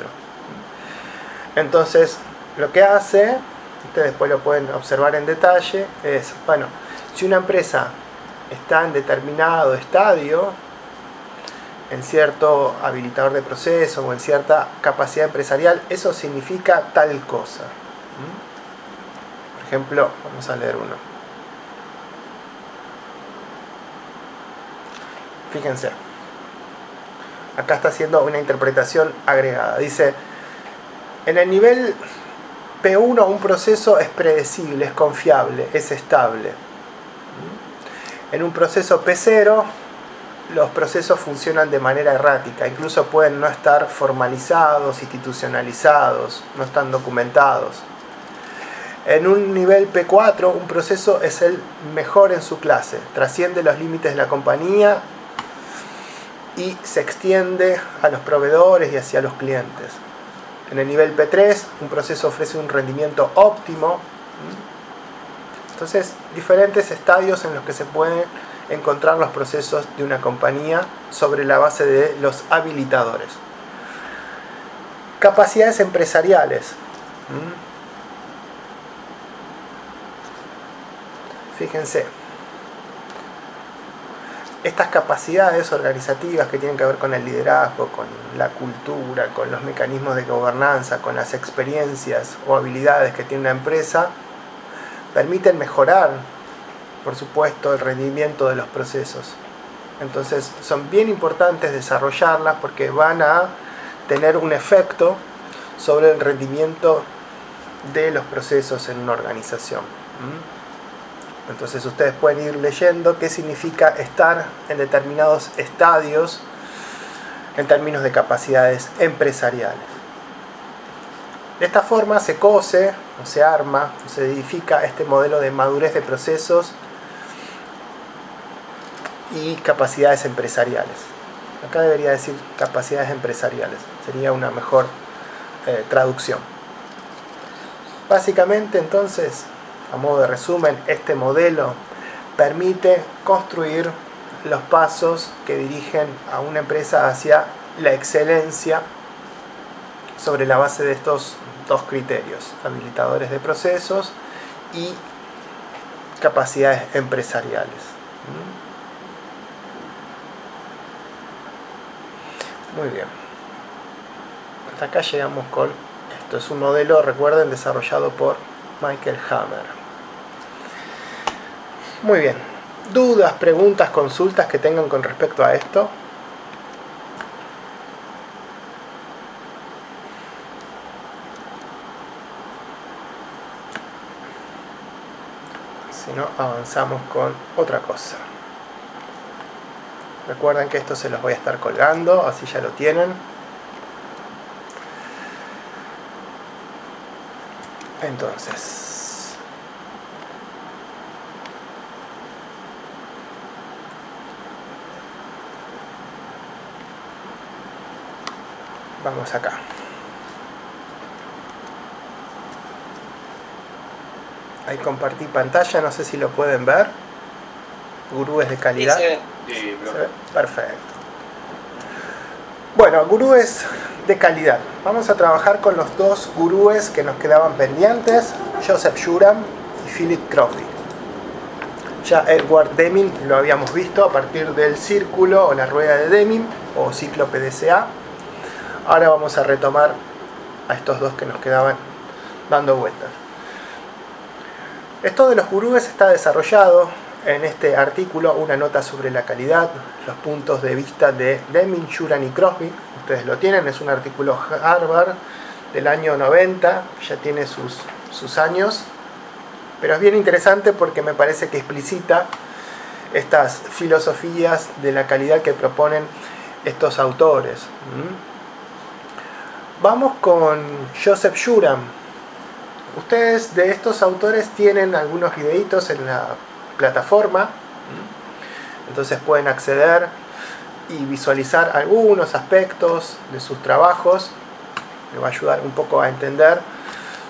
Entonces, lo que hace, ustedes después lo pueden observar en detalle, es, bueno, si una empresa está en determinado estadio, en cierto habilitador de proceso o en cierta capacidad empresarial, eso significa tal cosa. Por ejemplo, vamos a leer uno. Fíjense. Acá está haciendo una interpretación agregada. Dice, en el nivel P1 un proceso es predecible, es confiable, es estable. En un proceso P0 los procesos funcionan de manera errática, incluso pueden no estar formalizados, institucionalizados, no están documentados. En un nivel P4 un proceso es el mejor en su clase, trasciende los límites de la compañía y se extiende a los proveedores y hacia los clientes. En el nivel P3 un proceso ofrece un rendimiento óptimo entonces, diferentes estadios en los que se pueden encontrar los procesos de una compañía sobre la base de los habilitadores. Capacidades empresariales. ¿Mm? Fíjense, estas capacidades organizativas que tienen que ver con el liderazgo, con la cultura, con los mecanismos de gobernanza, con las experiencias o habilidades que tiene una empresa, permiten mejorar, por supuesto, el rendimiento de los procesos. Entonces son bien importantes desarrollarlas porque van a tener un efecto sobre el rendimiento de los procesos en una organización. Entonces ustedes pueden ir leyendo qué significa estar en determinados estadios en términos de capacidades empresariales. De esta forma se cose se arma se edifica este modelo de madurez de procesos y capacidades empresariales. Acá debería decir capacidades empresariales, sería una mejor eh, traducción. Básicamente entonces, a modo de resumen, este modelo permite construir los pasos que dirigen a una empresa hacia la excelencia sobre la base de estos dos criterios, habilitadores de procesos y capacidades empresariales. Muy bien. Hasta acá llegamos con esto. Es un modelo, recuerden, desarrollado por Michael Hammer. Muy bien. ¿Dudas, preguntas, consultas que tengan con respecto a esto? no avanzamos con otra cosa. Recuerden que esto se los voy a estar colgando, así ya lo tienen. Entonces, vamos acá. Ahí compartí pantalla, no sé si lo pueden ver. Gurúes de calidad. Sí, Perfecto. Bueno, gurúes de calidad. Vamos a trabajar con los dos gurúes que nos quedaban pendientes, Joseph Shuram y Philip Crosby. Ya Edward Deming lo habíamos visto a partir del círculo o la rueda de Deming o ciclo PDCA. Ahora vamos a retomar a estos dos que nos quedaban dando vueltas. Esto de los gurúes está desarrollado en este artículo, una nota sobre la calidad, los puntos de vista de Deming, Shuran y Crosby. Ustedes lo tienen, es un artículo Harvard del año 90, ya tiene sus, sus años. Pero es bien interesante porque me parece que explicita estas filosofías de la calidad que proponen estos autores. Vamos con Joseph Shuram. Ustedes de estos autores tienen algunos videitos en la plataforma, entonces pueden acceder y visualizar algunos aspectos de sus trabajos. Me va a ayudar un poco a entender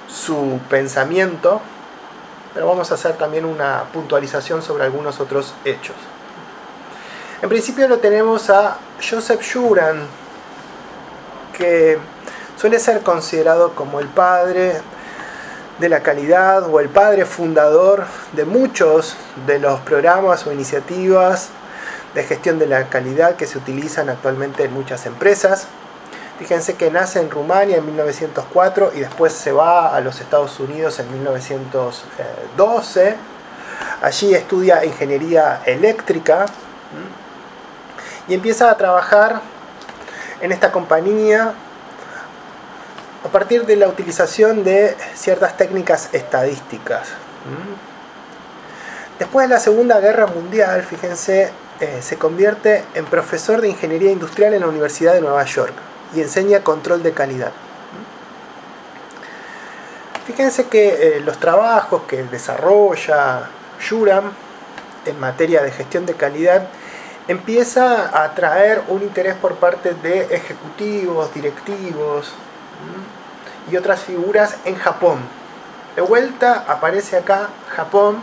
su pensamiento, pero vamos a hacer también una puntualización sobre algunos otros hechos. En principio lo tenemos a Joseph Juran, que suele ser considerado como el padre de la calidad o el padre fundador de muchos de los programas o iniciativas de gestión de la calidad que se utilizan actualmente en muchas empresas. Fíjense que nace en Rumania en 1904 y después se va a los Estados Unidos en 1912. Allí estudia ingeniería eléctrica y empieza a trabajar en esta compañía a partir de la utilización de ciertas técnicas estadísticas. Después de la Segunda Guerra Mundial, fíjense, eh, se convierte en profesor de ingeniería industrial en la Universidad de Nueva York y enseña control de calidad. Fíjense que eh, los trabajos que desarrolla Juram en materia de gestión de calidad empieza a atraer un interés por parte de ejecutivos, directivos y otras figuras en Japón. De vuelta aparece acá Japón,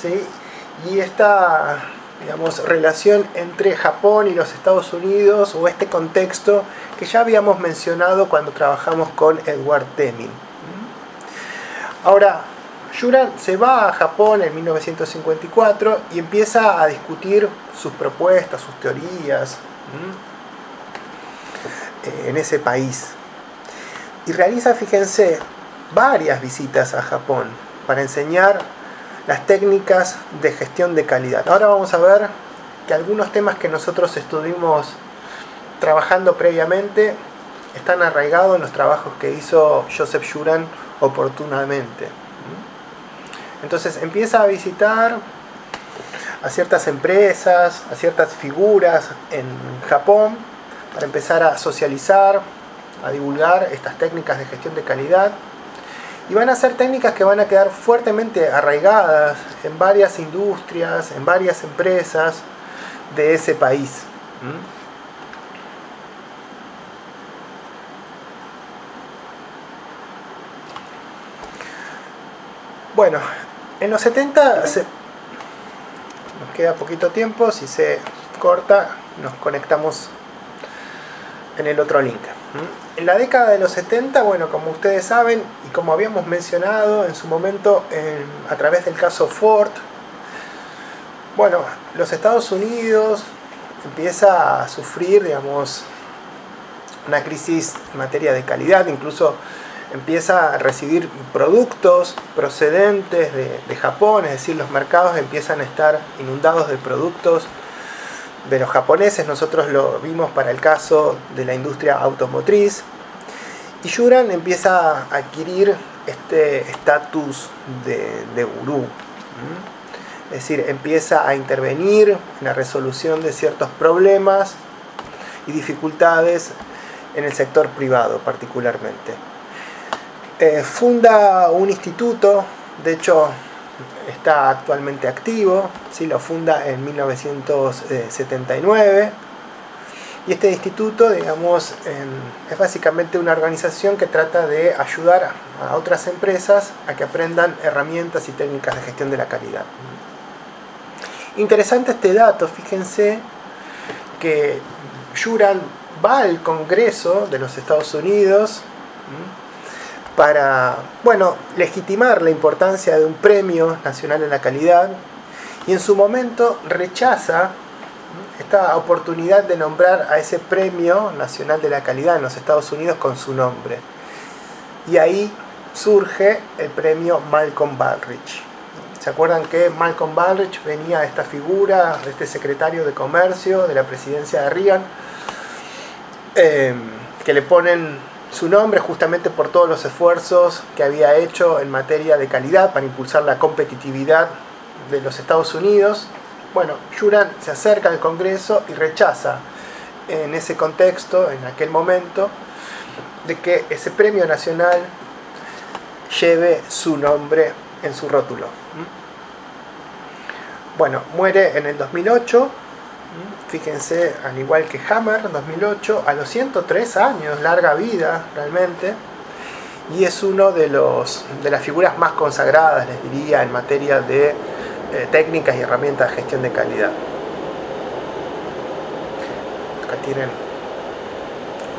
¿sí? y esta digamos, relación entre Japón y los Estados Unidos o este contexto que ya habíamos mencionado cuando trabajamos con Edward Deming. Ahora, Yuran se va a Japón en 1954 y empieza a discutir sus propuestas, sus teorías en ese país. Y realiza, fíjense, varias visitas a Japón para enseñar las técnicas de gestión de calidad. Ahora vamos a ver que algunos temas que nosotros estuvimos trabajando previamente están arraigados en los trabajos que hizo Joseph Juran oportunamente. Entonces empieza a visitar a ciertas empresas, a ciertas figuras en Japón para empezar a socializar, a divulgar estas técnicas de gestión de calidad y van a ser técnicas que van a quedar fuertemente arraigadas en varias industrias, en varias empresas de ese país. Bueno, en los 70 nos queda poquito tiempo, si se corta nos conectamos en el otro link. En la década de los 70, bueno, como ustedes saben y como habíamos mencionado en su momento a través del caso Ford, bueno, los Estados Unidos empieza a sufrir, digamos, una crisis en materia de calidad, incluso empieza a recibir productos procedentes de, de Japón, es decir, los mercados empiezan a estar inundados de productos de los japoneses, nosotros lo vimos para el caso de la industria automotriz, y Yuran empieza a adquirir este estatus de, de gurú. Es decir, empieza a intervenir en la resolución de ciertos problemas y dificultades en el sector privado particularmente. Eh, funda un instituto, de hecho está actualmente activo, ¿sí? lo funda en 1979. Y este instituto, digamos, es básicamente una organización que trata de ayudar a otras empresas a que aprendan herramientas y técnicas de gestión de la calidad. Interesante este dato, fíjense que Juran va al Congreso de los Estados Unidos para, bueno, legitimar la importancia de un premio nacional en la calidad y en su momento rechaza esta oportunidad de nombrar a ese premio nacional de la calidad en los Estados Unidos con su nombre. Y ahí surge el premio Malcolm Baldrige. ¿Se acuerdan que Malcolm Baldrige venía de esta figura, de este secretario de comercio de la presidencia de Reagan, eh, que le ponen su nombre justamente por todos los esfuerzos que había hecho en materia de calidad para impulsar la competitividad de los Estados Unidos. Bueno, Juran se acerca al Congreso y rechaza en ese contexto, en aquel momento, de que ese premio nacional lleve su nombre en su rótulo. Bueno, muere en el 2008, fíjense, al igual que Hammer, 2008, a los 103 años, larga vida realmente, y es uno de, los, de las figuras más consagradas, les diría, en materia de eh, técnicas y herramientas de gestión de calidad. Acá tienen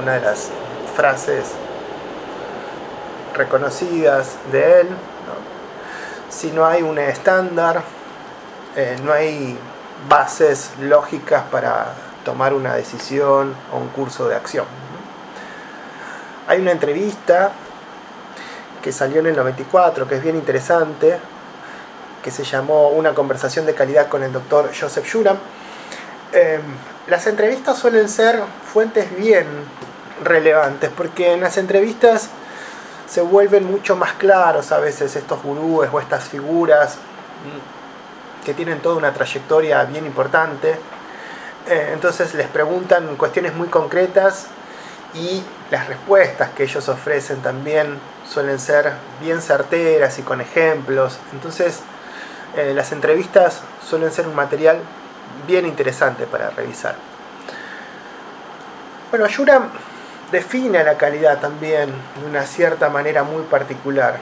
una de las frases reconocidas de él. Si no hay un estándar, eh, no hay bases lógicas para tomar una decisión o un curso de acción. Hay una entrevista que salió en el 94, que es bien interesante, que se llamó Una conversación de calidad con el doctor Joseph Shuram. Em, las entrevistas suelen ser fuentes bien relevantes, porque en las entrevistas se vuelven mucho más claros a veces estos gurúes o estas figuras que tienen toda una trayectoria bien importante. Eh, entonces les preguntan cuestiones muy concretas y las respuestas que ellos ofrecen también suelen ser bien certeras y con ejemplos. Entonces eh, las entrevistas suelen ser un material bien interesante para revisar. Bueno, Ayura define la calidad también de una cierta manera muy particular,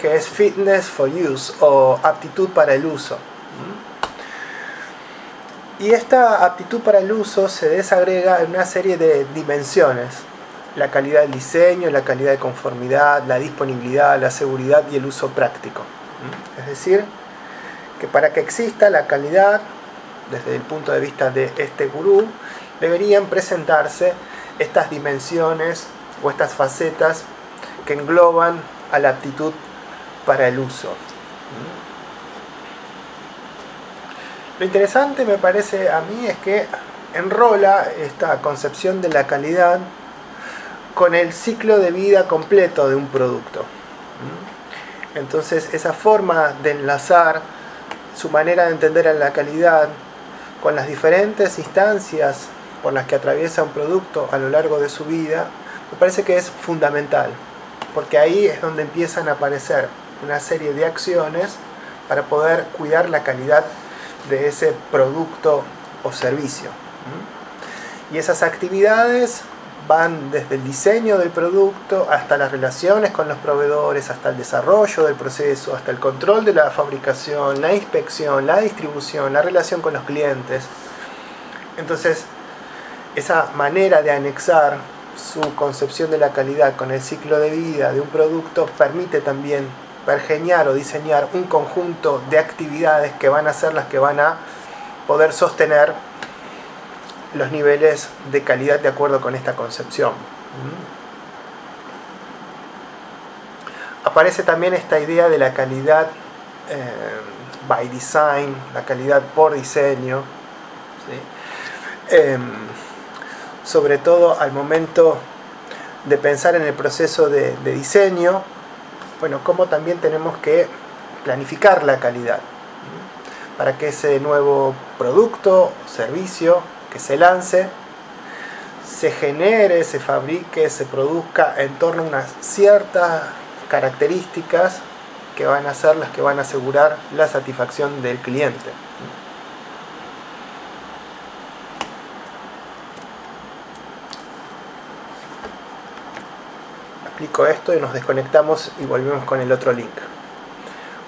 que es fitness for use o aptitud para el uso. Y esta aptitud para el uso se desagrega en una serie de dimensiones. La calidad del diseño, la calidad de conformidad, la disponibilidad, la seguridad y el uso práctico. Es decir, que para que exista la calidad, desde el punto de vista de este gurú, deberían presentarse estas dimensiones o estas facetas que engloban a la aptitud para el uso. Lo interesante me parece a mí es que enrola esta concepción de la calidad con el ciclo de vida completo de un producto. Entonces esa forma de enlazar su manera de entender la calidad con las diferentes instancias por las que atraviesa un producto a lo largo de su vida, me parece que es fundamental, porque ahí es donde empiezan a aparecer una serie de acciones para poder cuidar la calidad de ese producto o servicio. Y esas actividades van desde el diseño del producto hasta las relaciones con los proveedores, hasta el desarrollo del proceso, hasta el control de la fabricación, la inspección, la distribución, la relación con los clientes. Entonces, esa manera de anexar su concepción de la calidad con el ciclo de vida de un producto permite también pergeñar o diseñar un conjunto de actividades que van a ser las que van a poder sostener los niveles de calidad de acuerdo con esta concepción. Aparece también esta idea de la calidad eh, by design, la calidad por diseño, em, sobre todo al momento de pensar en el proceso de diseño, bueno, cómo también tenemos que planificar la calidad para que ese nuevo producto, servicio, que se lance, se genere, se fabrique, se produzca en torno a unas ciertas características que van a ser las que van a asegurar la satisfacción del cliente. Explico esto y nos desconectamos y volvemos con el otro link.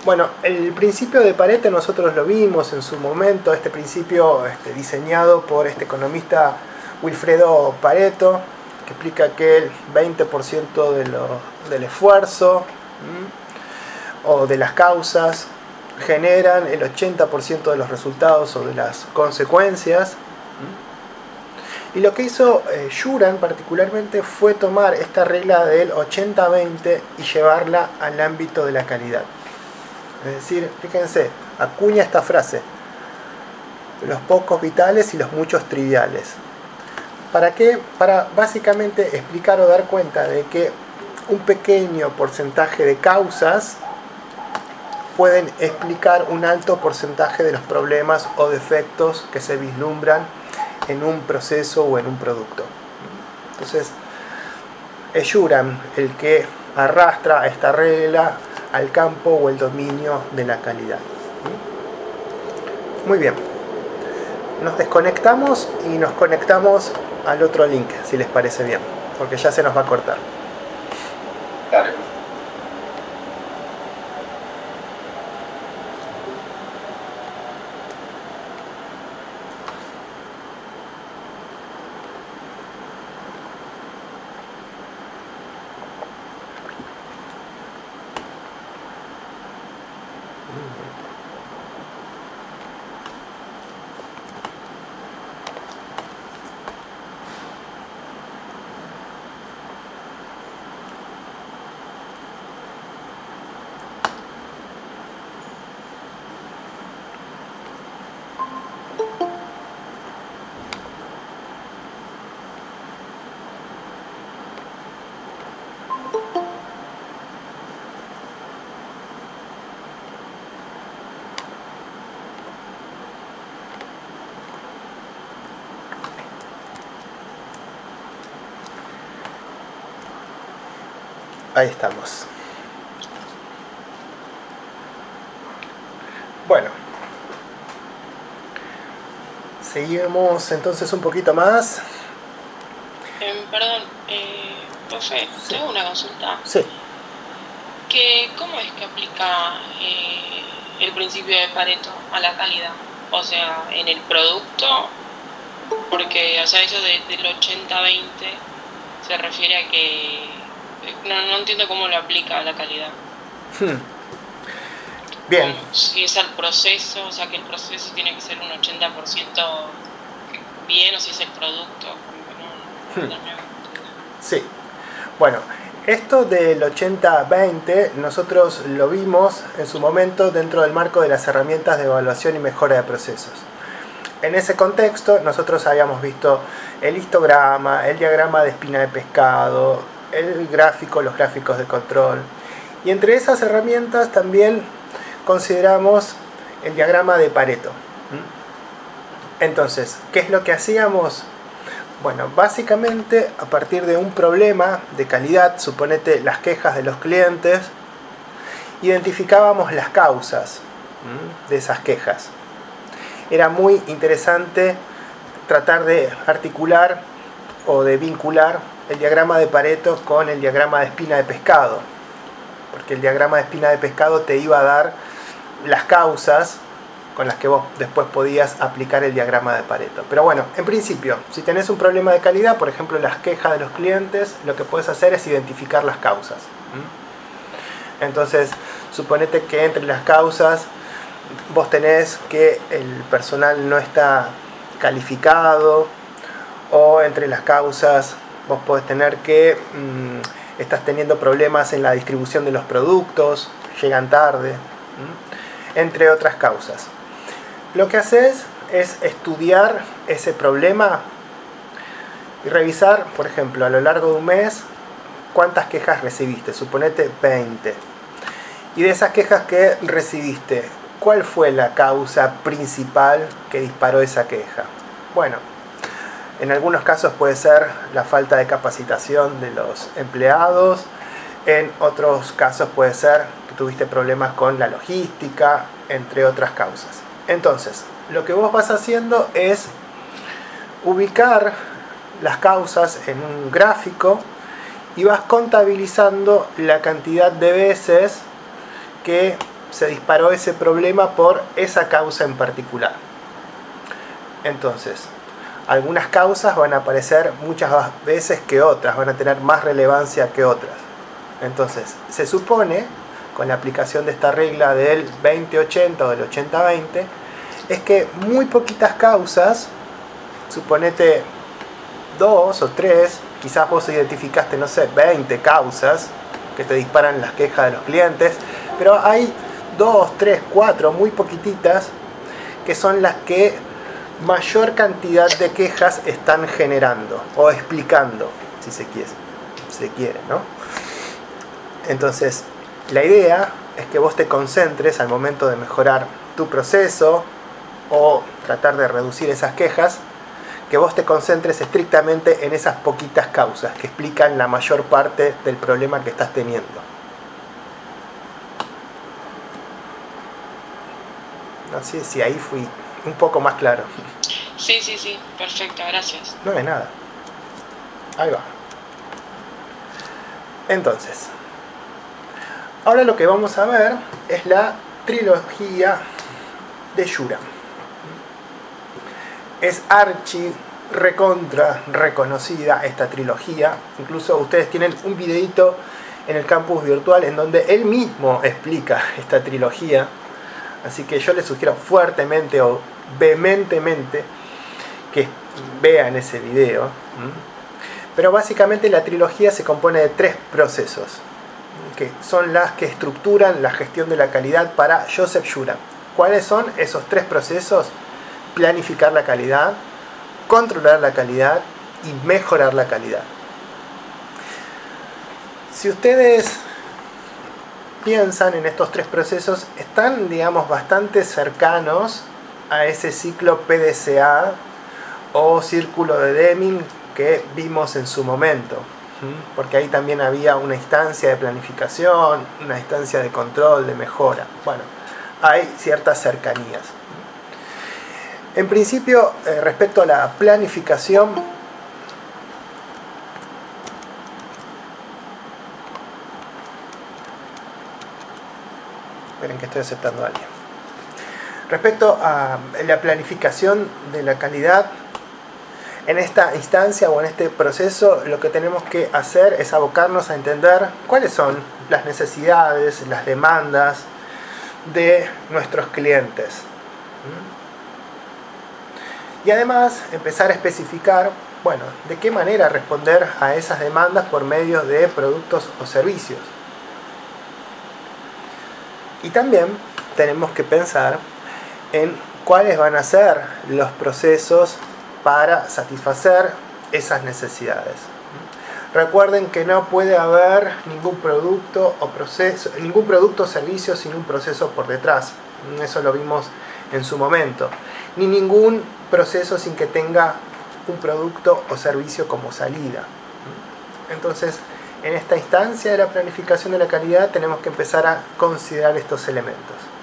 Bueno, el principio de Pareto nosotros lo vimos en su momento, este principio este, diseñado por este economista Wilfredo Pareto, que explica que el 20% de del esfuerzo o de las causas generan el 80% de los resultados o de las consecuencias. Y lo que hizo eh, particularmente fue tomar esta regla del 80-20 y llevarla al ámbito de la calidad. Es decir, fíjense, acuña esta frase, los pocos vitales y los muchos triviales. ¿Para qué? Para básicamente explicar o dar cuenta de que un pequeño porcentaje de causas pueden explicar un alto porcentaje de los problemas o defectos que se vislumbran en un proceso o en un producto. Entonces, es Yuran el que arrastra esta regla al campo o el dominio de la calidad. Muy bien. Nos desconectamos y nos conectamos al otro link, si les parece bien, porque ya se nos va a cortar. Ahí estamos. Bueno. Seguimos entonces un poquito más. Eh, perdón, eh, profe, tengo una consulta. Sí. Que, ¿Cómo es que aplica eh, el principio de Pareto a la calidad? O sea, en el producto, porque, o sea, eso del 80-20 se refiere a que no, entiendo cómo lo aplica a la calidad. Hmm. Bien. si es al proceso, o sea que el proceso tiene que ser un 80% bien o si es el producto. Hmm. Sí. Bueno, esto del 80-20 nosotros lo vimos en su momento dentro del marco de las herramientas de evaluación y mejora de procesos. En ese contexto nosotros habíamos visto el histograma, el diagrama de espina de pescado, el gráfico, los gráficos de control. Y entre esas herramientas también consideramos el diagrama de Pareto. Entonces, ¿qué es lo que hacíamos? Bueno, básicamente a partir de un problema de calidad, suponete las quejas de los clientes, identificábamos las causas de esas quejas. Era muy interesante tratar de articular o de vincular el diagrama de Pareto con el diagrama de espina de pescado, porque el diagrama de espina de pescado te iba a dar las causas con las que vos después podías aplicar el diagrama de Pareto. Pero bueno, en principio, si tenés un problema de calidad, por ejemplo las quejas de los clientes, lo que puedes hacer es identificar las causas. Entonces, suponete que entre las causas vos tenés que el personal no está calificado, o entre las causas vos podés tener que mm, estás teniendo problemas en la distribución de los productos, llegan tarde, entre otras causas. Lo que haces es estudiar ese problema y revisar, por ejemplo, a lo largo de un mes, cuántas quejas recibiste, suponete 20. Y de esas quejas que recibiste, ¿cuál fue la causa principal que disparó esa queja? Bueno, en algunos casos puede ser la falta de capacitación de los empleados, en otros casos puede ser que tuviste problemas con la logística, entre otras causas. Entonces, lo que vos vas haciendo es ubicar las causas en un gráfico y vas contabilizando la cantidad de veces que se disparó ese problema por esa causa en particular. Entonces, algunas causas van a aparecer muchas veces que otras, van a tener más relevancia que otras. Entonces, se supone, con la aplicación de esta regla del 20-80 o del 80-20, es que muy poquitas causas, suponete dos o tres, quizás vos identificaste, no sé, 20 causas que te disparan las quejas de los clientes, pero hay dos, tres, cuatro, muy poquititas, que son las que mayor cantidad de quejas están generando o explicando, si se quiere, se quiere, ¿no? Entonces, la idea es que vos te concentres al momento de mejorar tu proceso o tratar de reducir esas quejas, que vos te concentres estrictamente en esas poquitas causas que explican la mayor parte del problema que estás teniendo. No sé si ahí fui un poco más claro. Sí, sí, sí, perfecto, gracias. No de nada. Ahí va. Entonces, ahora lo que vamos a ver es la trilogía de Yura. Es archi recontra reconocida esta trilogía. Incluso ustedes tienen un videito en el campus virtual en donde él mismo explica esta trilogía. Así que yo les sugiero fuertemente o vehementemente que vean ese video. Pero básicamente la trilogía se compone de tres procesos, que son las que estructuran la gestión de la calidad para Joseph Jura. ¿Cuáles son esos tres procesos? Planificar la calidad, controlar la calidad y mejorar la calidad. Si ustedes piensan en estos tres procesos, están, digamos, bastante cercanos a ese ciclo PDCA o círculo de Deming que vimos en su momento, porque ahí también había una instancia de planificación, una instancia de control, de mejora. Bueno, hay ciertas cercanías. En principio, eh, respecto a la planificación, esperen que estoy aceptando a alguien. Respecto a la planificación de la calidad, en esta instancia o en este proceso lo que tenemos que hacer es abocarnos a entender cuáles son las necesidades, las demandas de nuestros clientes. Y además empezar a especificar, bueno, de qué manera responder a esas demandas por medio de productos o servicios. Y también tenemos que pensar en cuáles van a ser los procesos para satisfacer esas necesidades. Recuerden que no puede haber ningún producto o proceso, ningún producto o servicio sin un proceso por detrás. Eso lo vimos en su momento. Ni ningún proceso sin que tenga un producto o servicio como salida. Entonces, en esta instancia de la planificación de la calidad tenemos que empezar a considerar estos elementos.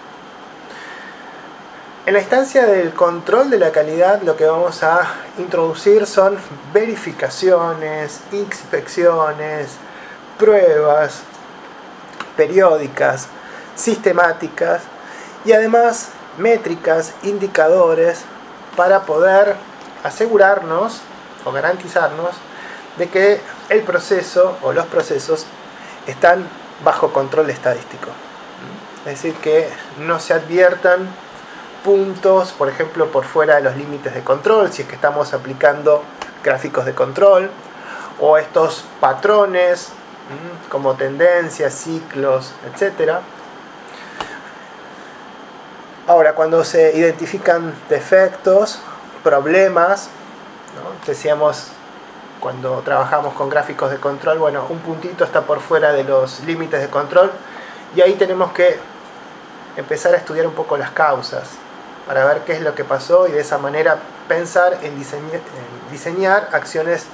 En la instancia del control de la calidad lo que vamos a introducir son verificaciones, inspecciones, pruebas periódicas, sistemáticas y además métricas, indicadores para poder asegurarnos o garantizarnos de que el proceso o los procesos están bajo control estadístico. Es decir, que no se adviertan puntos, por ejemplo, por fuera de los límites de control, si es que estamos aplicando gráficos de control, o estos patrones como tendencias, ciclos, etc. Ahora, cuando se identifican defectos, problemas, decíamos cuando trabajamos con gráficos de control, bueno, un puntito está por fuera de los límites de control y ahí tenemos que empezar a estudiar un poco las causas para ver qué es lo que pasó y de esa manera pensar en diseñar, acciones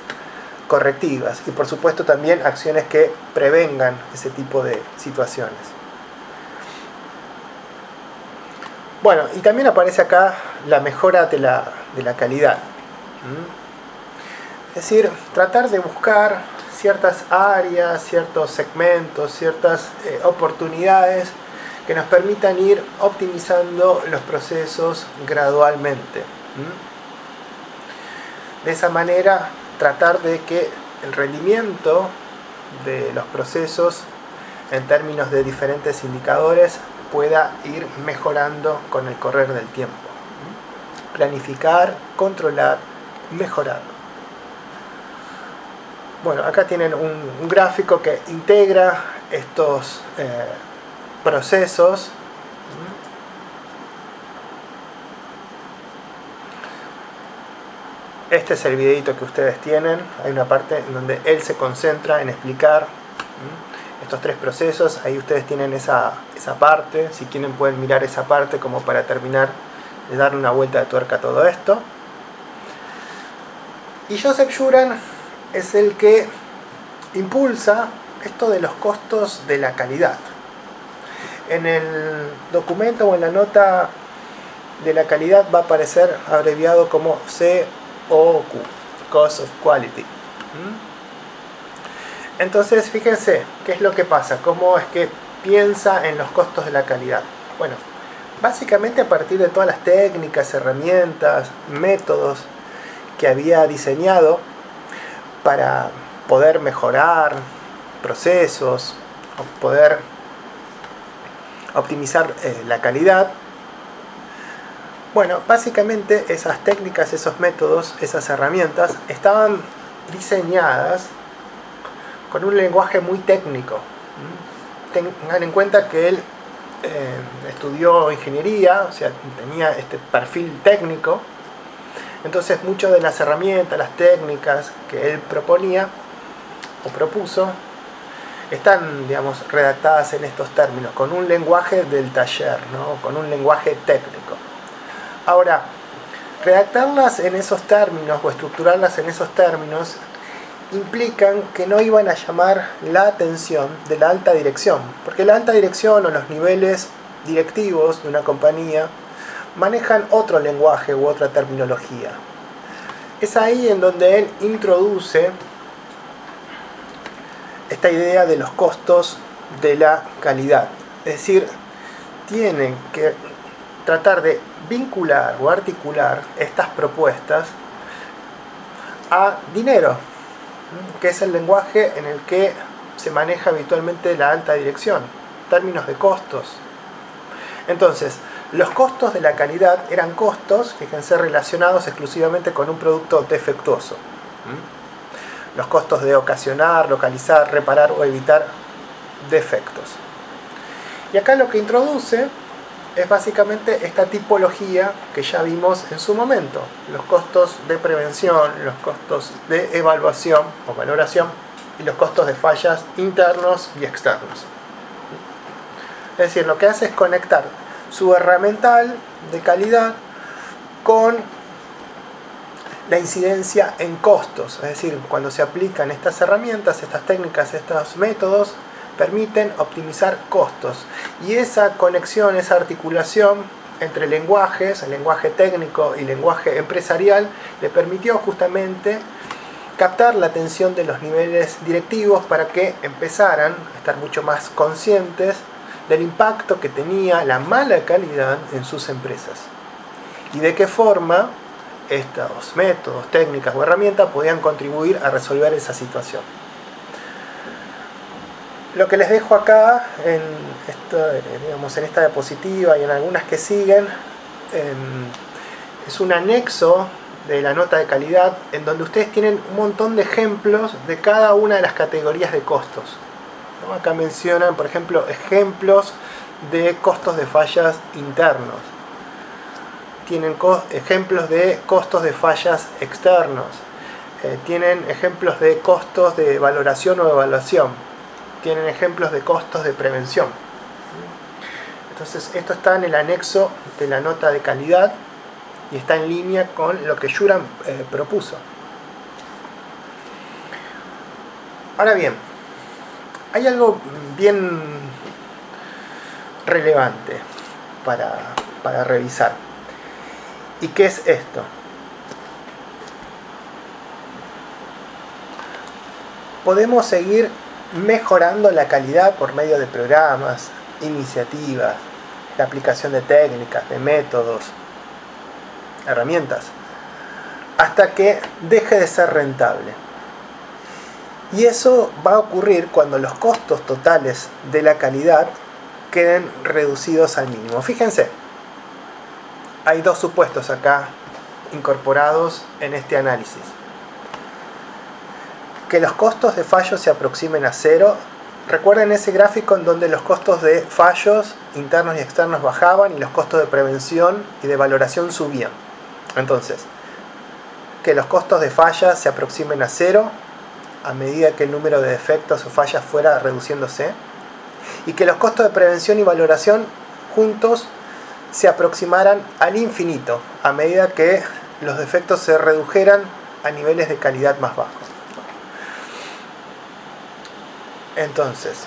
correctivas y por supuesto también acciones que prevengan ese tipo de situaciones. Bueno, y también aparece acá la mejora de la, calidad. Es decir, tratar de buscar ciertas áreas, ciertos segmentos, ciertas eh, oportunidades que nos permitan ir optimizando los procesos gradualmente. De esa manera, tratar de que el rendimiento de los procesos en términos de diferentes indicadores pueda ir mejorando con el correr del tiempo. Planificar, controlar, mejorar. Bueno, acá tienen un, gráfico que integra estos eh, procesos. este es el videito que ustedes tienen. Hay una parte en donde él se concentra en explicar estos tres procesos. Ahí ustedes tienen esa, esa parte. Si quieren pueden mirar esa parte como para terminar de darle una vuelta de tuerca a todo esto. Y Joseph Juran es el que impulsa esto de los costos de la calidad. En el documento o en la nota de la calidad va a aparecer abreviado como COQ, Cost of Quality. ¿Mm? Entonces, fíjense, ¿qué es lo que pasa? ¿Cómo es que piensa en los costos de la calidad? Bueno, básicamente a partir de todas las técnicas, herramientas, métodos que había diseñado para poder mejorar procesos, poder optimizar eh, la calidad. Bueno, básicamente esas técnicas, esos métodos, esas herramientas estaban diseñadas con un lenguaje muy técnico. Tengan en cuenta que él eh, estudió ingeniería, o sea, tenía este perfil técnico. Entonces muchas de las herramientas, las técnicas que él proponía o propuso, están, digamos, redactadas en estos términos, con un lenguaje del taller, ¿no? con un lenguaje técnico. Ahora, redactarlas en esos términos o estructurarlas en esos términos implican que no iban a llamar la atención de la alta dirección, porque la alta dirección o los niveles directivos de una compañía manejan otro lenguaje u otra terminología. Es ahí en donde él introduce esta idea de los costos de la calidad. Es decir, tienen que tratar de vincular o articular estas propuestas a dinero, que es el lenguaje en el que se maneja habitualmente la alta dirección, términos de costos. Entonces, los costos de la calidad eran costos, fíjense, relacionados exclusivamente con un producto defectuoso. Los costos de ocasionar, localizar, reparar o evitar defectos. Y acá lo que introduce es básicamente esta tipología que ya vimos en su momento, los costos de prevención, los costos de evaluación o valoración y los costos de fallas internos y externos. Es decir, lo que hace es conectar su herramental de calidad con la incidencia en costos, es decir, cuando se aplican estas herramientas, estas técnicas, estos métodos, permiten optimizar costos. Y esa conexión, esa articulación entre lenguajes, lenguaje técnico y lenguaje empresarial, le permitió justamente captar la atención de los niveles directivos para que empezaran a estar mucho más conscientes del impacto que tenía la mala calidad en sus empresas y de qué forma estos métodos, técnicas o herramientas podían contribuir a resolver esa situación. Lo que les dejo acá, en, digamos, en esta diapositiva y en algunas que siguen, em, es un anexo de la nota de calidad en donde ustedes tienen un montón de ejemplos de cada una de las categorías de costos. Acá mencionan, por ejemplo, ejemplos de costos de fallas internos. Tienen ejemplos de costos de fallas externos. Eh, tienen ejemplos de costos de valoración o evaluación tienen ejemplos de costos de prevención. Entonces esto está en el anexo de la nota de calidad y está en línea con lo que Juran eh, propuso. Ahora bien, hay algo bien relevante para, para revisar. ¿Y qué es esto? Podemos seguir mejorando la calidad por medio de programas, iniciativas, la aplicación de técnicas, de métodos, herramientas, hasta que deje de ser rentable. Y eso va a ocurrir cuando los costos totales de la calidad queden reducidos al mínimo. Fíjense, hay dos supuestos acá incorporados en este análisis que los costos de fallos se aproximen a cero. Recuerden ese gráfico en donde los costos de fallos internos y externos bajaban y los costos de prevención y de valoración subían. Entonces, que los costos de falla se aproximen a cero a medida que el número de defectos o fallas fuera reduciéndose y que los costos de prevención y valoración juntos se aproximaran al infinito a medida que los defectos se redujeran a niveles de calidad más bajos. Entonces,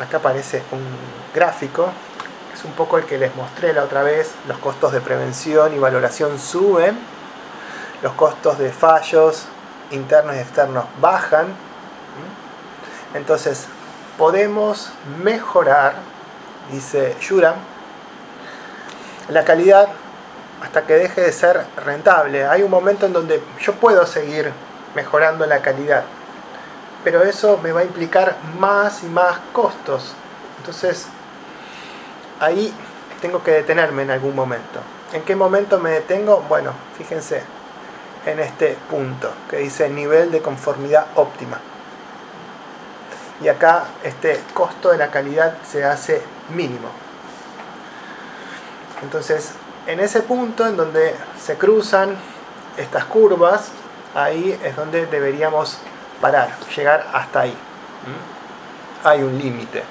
acá aparece un gráfico, es un poco el que les mostré la otra vez, los costos de prevención y valoración suben, los costos de fallos internos y externos bajan, entonces podemos mejorar, dice Yura, la calidad hasta que deje de ser rentable. Hay un momento en donde yo puedo seguir mejorando la calidad, pero eso me va a implicar más y más costos. Entonces, ahí tengo que detenerme en algún momento. ¿En qué momento me detengo? Bueno, fíjense en este punto que dice nivel de conformidad óptima. Y acá este costo de la calidad se hace mínimo. Entonces, en ese punto en donde se cruzan estas curvas, ahí es donde deberíamos parar, llegar hasta ahí. ¿Mm? Hay un límite.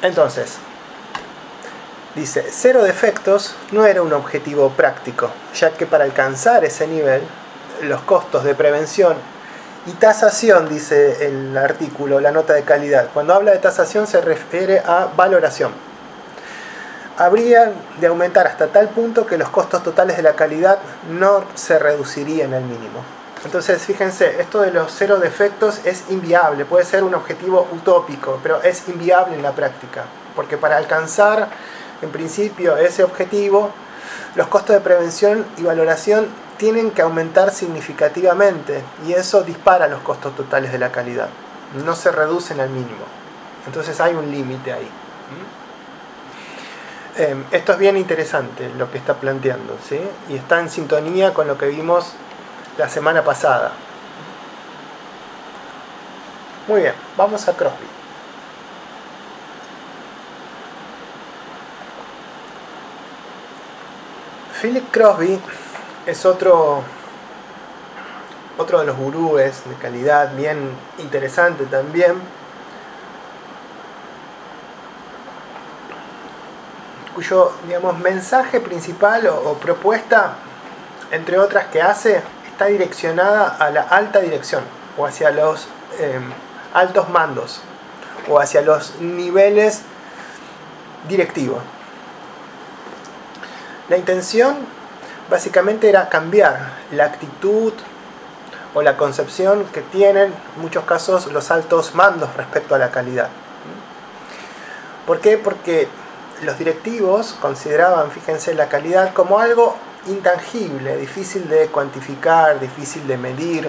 Entonces, dice, cero defectos no era un objetivo práctico, ya que para alcanzar ese nivel, los costos de prevención y tasación, dice el artículo, la nota de calidad. Cuando habla de tasación se refiere a valoración. Habría de aumentar hasta tal punto que los costos totales de la calidad no se reducirían al mínimo. Entonces, fíjense, esto de los cero defectos es inviable, puede ser un objetivo utópico, pero es inviable en la práctica, porque para alcanzar en principio ese objetivo, los costos de prevención y valoración tienen que aumentar significativamente y eso dispara los costos totales de la calidad. No se reducen al mínimo. Entonces hay un límite ahí. Em, esto es bien interesante lo que está planteando, ¿sí? Y está en sintonía con lo que vimos la semana pasada. Muy bien, vamos a Crosby. Philip Crosby es otro, otro de los gurúes de calidad bien interesante también. cuyo digamos, mensaje principal o, propuesta, entre otras que hace, está direccionada a la alta dirección o hacia los em, altos mandos o hacia los niveles directivos. La intención básicamente era cambiar la actitud o la concepción que tienen en muchos casos los altos mandos respecto a la calidad. ¿Por qué? Porque los directivos consideraban, fíjense, la calidad como algo intangible, difícil de cuantificar, difícil de medir,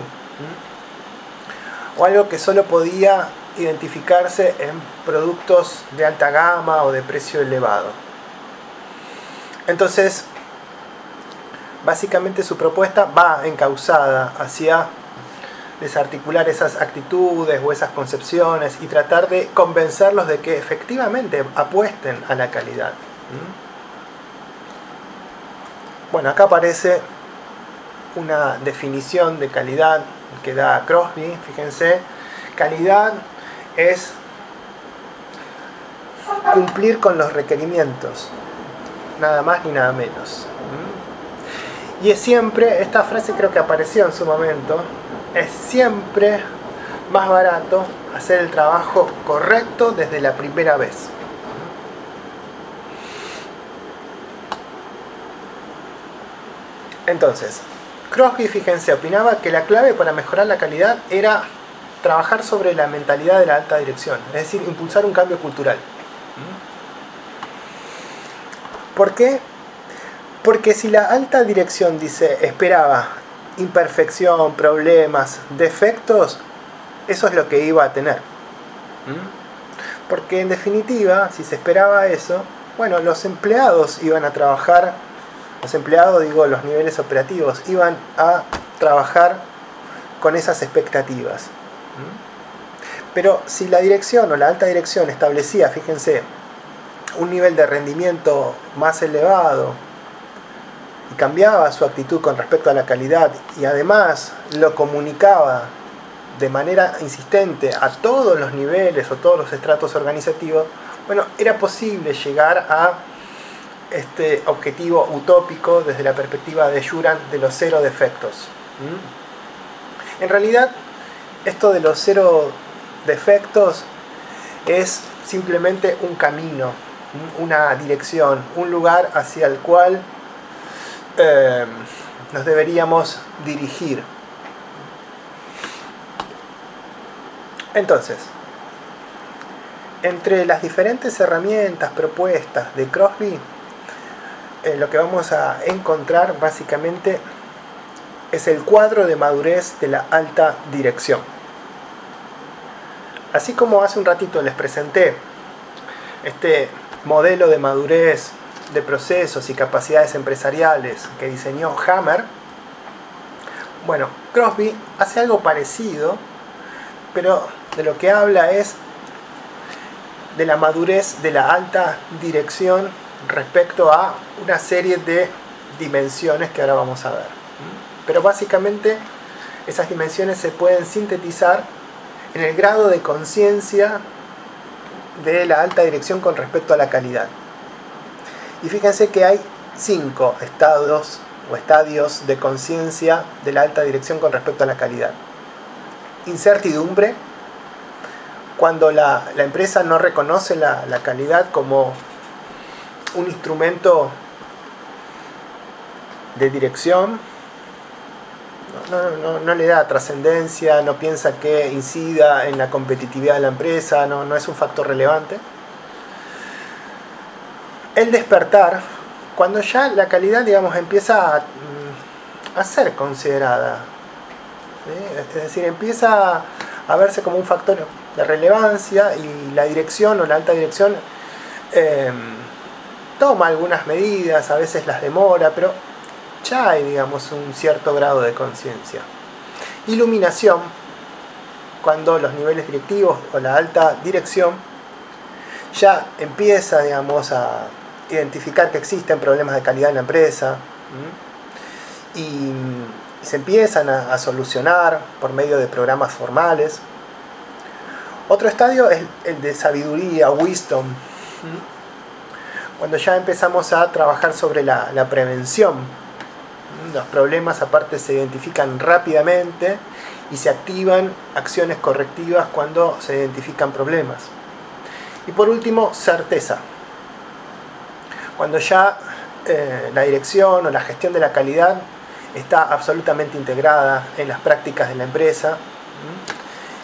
o algo que solo podía identificarse en productos de alta gama o de precio elevado. Entonces, básicamente su propuesta va encauzada hacia desarticular esas actitudes o esas concepciones y tratar de convencerlos de que efectivamente apuesten a la calidad. Bueno, acá aparece una definición de calidad que da Crosby, fíjense, calidad es cumplir con los requerimientos, nada más ni nada menos. Y es siempre, esta frase creo que apareció en su momento, es siempre más barato hacer el trabajo correcto desde la primera vez. Entonces, Crosby, fíjense, opinaba que la clave para mejorar la calidad era trabajar sobre la mentalidad de la alta dirección, es decir, impulsar un cambio cultural. ¿Por qué? Porque si la alta dirección dice, esperaba imperfección, problemas, defectos, eso es lo que iba a tener. ¿Mm? Porque en definitiva, si se esperaba eso, bueno, los empleados iban a trabajar, los empleados, digo, los niveles operativos, iban a trabajar con esas expectativas. ¿Mm? Pero si la dirección o la alta dirección establecía, fíjense, un nivel de rendimiento más elevado cambiaba su actitud con respecto a la calidad y además lo comunicaba de manera insistente a todos los niveles o todos los estratos organizativos, bueno, era posible llegar a este objetivo utópico desde la perspectiva de Juran de los cero defectos. En realidad, esto de los cero defectos es simplemente un camino, una dirección, un lugar hacia el cual eh, nos deberíamos dirigir. Entonces, entre las diferentes herramientas propuestas de Crosby, eh, lo que vamos a encontrar básicamente es el cuadro de madurez de la alta dirección. Así como hace un ratito les presenté este modelo de madurez de procesos y capacidades empresariales que diseñó Hammer, bueno, Crosby hace algo parecido, pero de lo que habla es de la madurez de la alta dirección respecto a una serie de dimensiones que ahora vamos a ver. Pero básicamente esas dimensiones se pueden sintetizar en el grado de conciencia de la alta dirección con respecto a la calidad. Y fíjense que hay cinco estados o estadios de conciencia de la alta dirección con respecto a la calidad. Incertidumbre, cuando la, empresa no reconoce la, calidad como un instrumento de dirección, no, le da trascendencia, no piensa que incida en la competitividad de la empresa, no, no es un factor relevante. El despertar, cuando ya la calidad, digamos, empieza a, mm, ser considerada, es decir, empieza a verse como un factor de relevancia y la dirección o la alta dirección em, toma algunas medidas, a veces las demora, pero ya hay, digamos, un cierto grado de conciencia. Iluminación, cuando los niveles directivos o la alta dirección ya empieza, digamos, a identificar que existen problemas de calidad en la empresa y se empiezan a, solucionar por medio de programas formales. Otro estadio es el de sabiduría, wisdom, cuando ya empezamos a trabajar sobre la, la prevención. Los problemas aparte se identifican rápidamente y se activan acciones correctivas cuando se identifican problemas. Y por último, certeza. Cuando ya eh, la dirección o la gestión de la calidad está absolutamente integrada en las prácticas de la empresa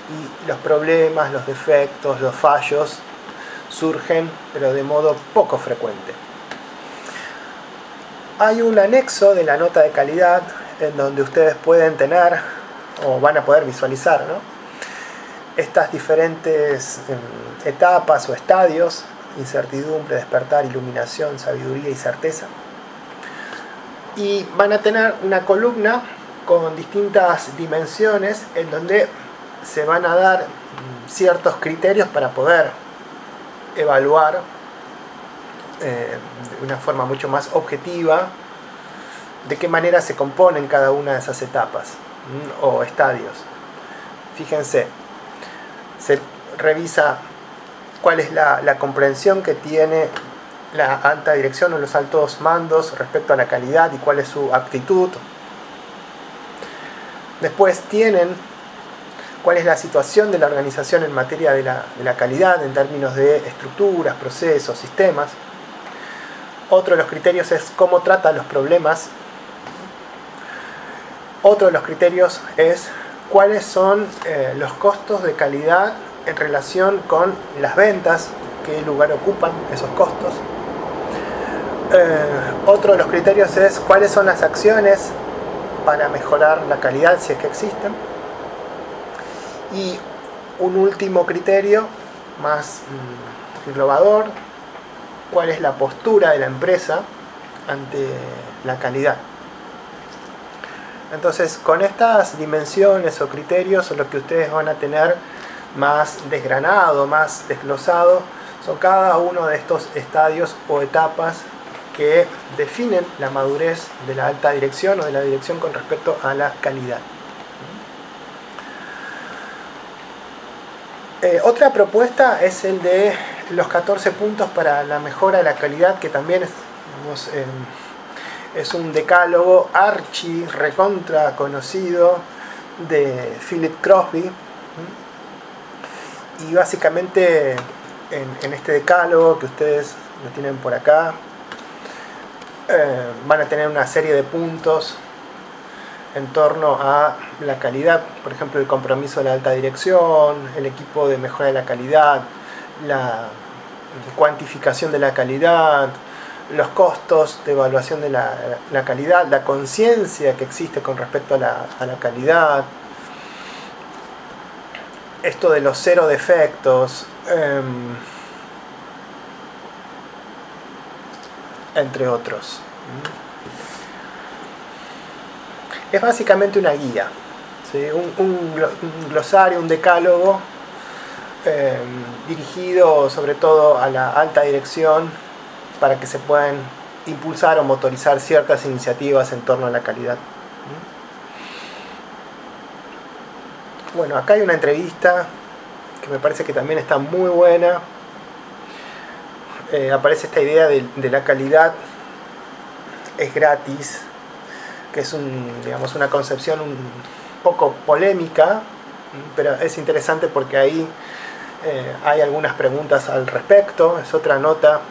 y los problemas, los defectos, los fallos surgen pero de modo poco frecuente. Hay un anexo de la nota de calidad en donde ustedes pueden tener o van a poder visualizar estas diferentes em, etapas o estadios, incertidumbre, despertar, iluminación, sabiduría y certeza y van a tener una columna con distintas dimensiones en donde se van a dar ciertos criterios para poder evaluar eh, de una forma mucho más objetiva de qué manera se componen cada una de esas etapas o estadios. Fíjense, se revisa cuál es la, comprensión que tiene la alta dirección o los altos mandos respecto a la calidad y cuál es su actitud. Después tienen cuál es la situación de la organización en materia de la, calidad en términos de estructuras, procesos, sistemas. Otro de los criterios es cómo trata los problemas. Otro de los criterios es cuáles son eh, los costos de calidad en relación con las ventas, qué lugar ocupan esos costos. Eh, otro de los criterios es cuáles son las acciones para mejorar la calidad si es que existen. Y un último criterio más mm, innovador, cuál es la postura de la empresa ante la calidad. Entonces, con estas dimensiones o criterios, lo que ustedes van a tener más desgranado, más desglosado, Son cada uno de estos estadios o etapas que definen la madurez de la alta dirección o de la dirección con respecto a la calidad. Eh, otra propuesta es el de los 14 puntos para la mejora de la calidad, que también es, em, un decálogo archi recontra conocido de Philip Crosby. Y básicamente en, este decálogo que ustedes lo tienen por acá, eh, van a tener una serie de puntos en torno a la calidad, por ejemplo, el compromiso de la alta dirección, el equipo de mejora de la calidad, la cuantificación de la calidad, los costos de evaluación de la, calidad, la conciencia que existe con respecto a la, calidad, esto de los cero defectos, em, entre otros. Es básicamente una guía, un, glosario, un decálogo eh, dirigido sobre todo a la alta dirección para que se puedan impulsar o motorizar ciertas iniciativas en torno a la calidad. Bueno, acá hay una entrevista que me parece que también está muy buena. Eh, aparece esta idea de, la calidad es gratis, que es un, digamos, una concepción un poco polémica, pero es interesante porque ahí eh, hay algunas preguntas al respecto. Es otra nota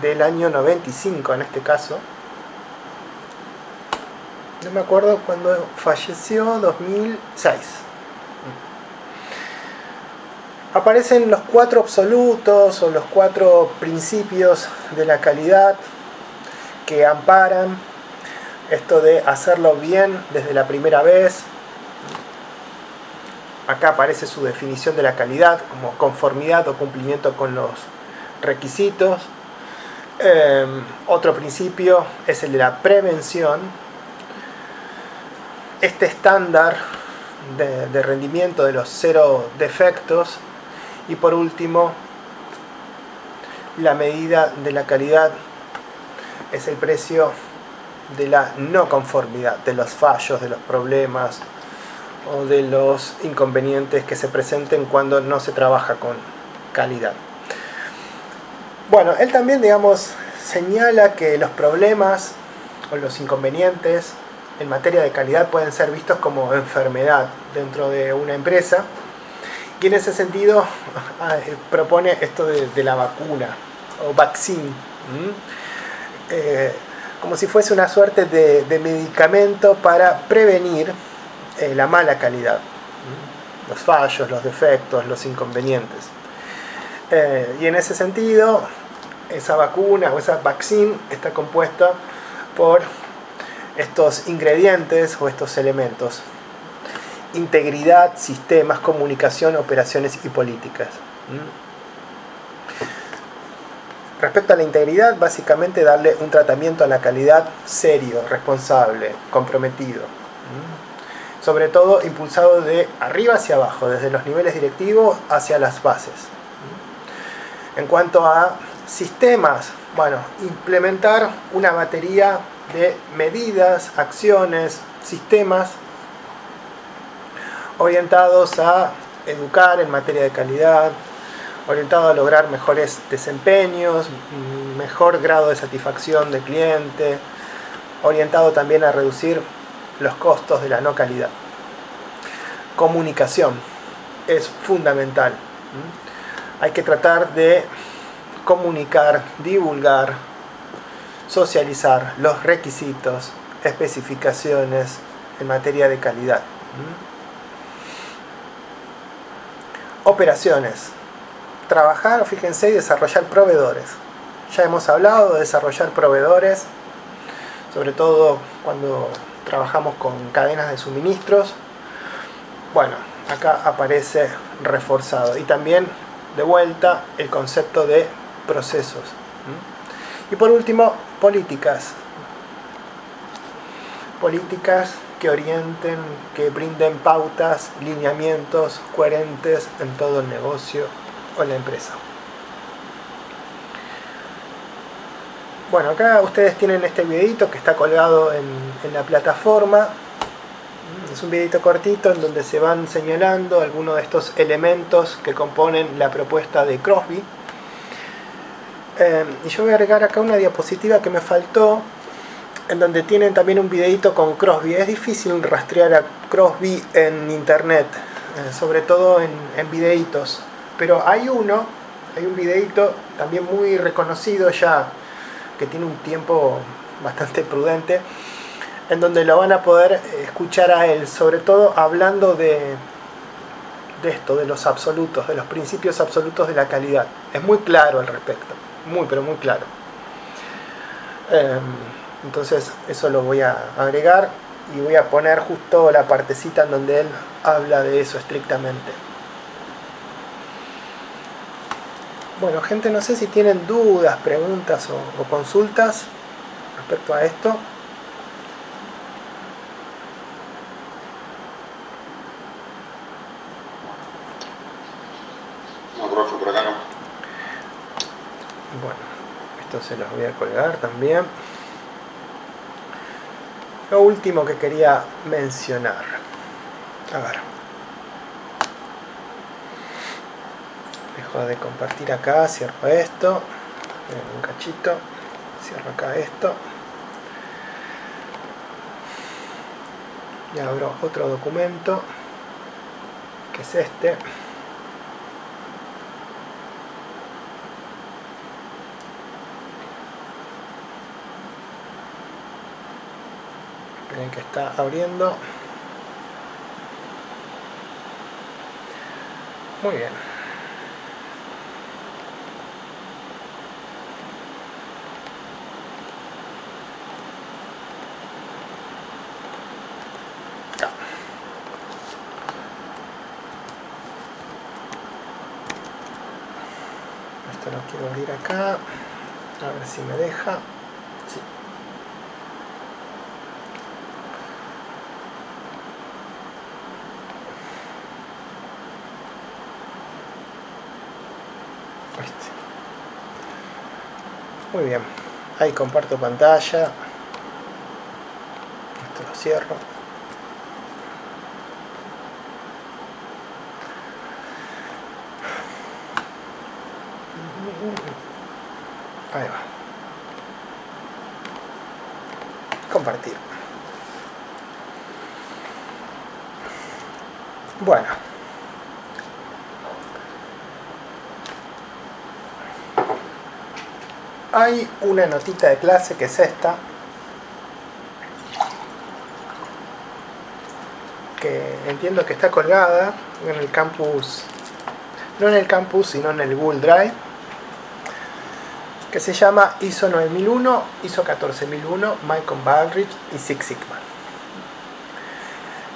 del año 95 en este caso. No me acuerdo cuando falleció, 2006. Aparecen los cuatro absolutos o los cuatro principios de la calidad que amparan esto de hacerlo bien desde la primera vez. Acá aparece su definición de la calidad como conformidad o cumplimiento con los requisitos. Em, otro principio es el de la prevención. Este estándar de, rendimiento de los cero defectos. Y por último, la medida de la calidad es el precio de la no conformidad, de los fallos, de los problemas o de los inconvenientes que se presenten cuando no se trabaja con calidad. Bueno, él también, digamos, señala que los problemas o los inconvenientes en materia de calidad pueden ser vistos como enfermedad dentro de una empresa y en ese sentido propone esto de, la vacuna o vaccine. Eh, como si fuese una suerte de, medicamento para prevenir eh, la mala calidad, los fallos, los defectos, los inconvenientes. Eh, y en ese sentido, esa vacuna o esa vaccine está compuesta por estos ingredientes o estos elementos. Integridad, sistemas, comunicación, operaciones y políticas. Respecto a la integridad, básicamente darle un tratamiento a la calidad serio, responsable, comprometido. Sobre todo impulsado de arriba hacia abajo, desde los niveles directivos hacia las bases. En cuanto a sistemas, bueno, implementar una batería de medidas, acciones, sistemas orientados a educar en materia de calidad, orientado a lograr mejores desempeños, mejor grado de satisfacción del cliente, orientado también a reducir los costos de la no calidad. Comunicación es fundamental. Hay que tratar de comunicar, divulgar, socializar los requisitos, especificaciones en materia de calidad. Operaciones trabajar, fíjense, y desarrollar proveedores. Ya hemos hablado de desarrollar proveedores, sobre todo cuando trabajamos con cadenas de suministros. Bueno, acá aparece reforzado. Y también, de vuelta, el concepto de procesos. Y por último, políticas. Políticas que orienten, que brinden pautas, lineamientos coherentes en todo el negocio o la empresa. Bueno, acá ustedes tienen este videito que está colgado en, la plataforma. Es un videito cortito en donde se van señalando algunos de estos elementos que componen la propuesta de Crosby. Eh, y yo voy a agregar acá una diapositiva que me faltó, en donde tienen también un videito con Crosby. Es difícil rastrear a Crosby en internet, eh, sobre todo en, en videitos. Pero hay uno, hay un videito también muy reconocido ya, que tiene un tiempo bastante prudente, en donde lo van a poder escuchar a él, sobre todo hablando de, de esto, de los absolutos, de los principios absolutos de la calidad. Es muy claro al respecto, muy pero muy claro. Em, entonces eso lo voy a agregar y voy a poner justo la partecita en donde él habla de eso estrictamente. Bueno, gente, no sé si tienen dudas, preguntas o, o consultas respecto a esto. Se los voy a colgar también. Lo último que quería mencionar. A ver. Dejo de compartir acá, cierro esto. Un cachito. Cierro acá esto. Y abro otro documento. Que es este. Que está abriendo. Muy bien. Esto lo quiero abrir acá. A ver si me deja. Muy bien, ahí comparto pantalla. Esto lo cierro. Ahí va. Compartir. Bueno. Hay una notita de clase que es esta, que entiendo que está colgada en el campus, no en el campus, sino en el Google Drive, que se llama ISO 9001, ISO 14001, Michael Baldrige y Six Sigma.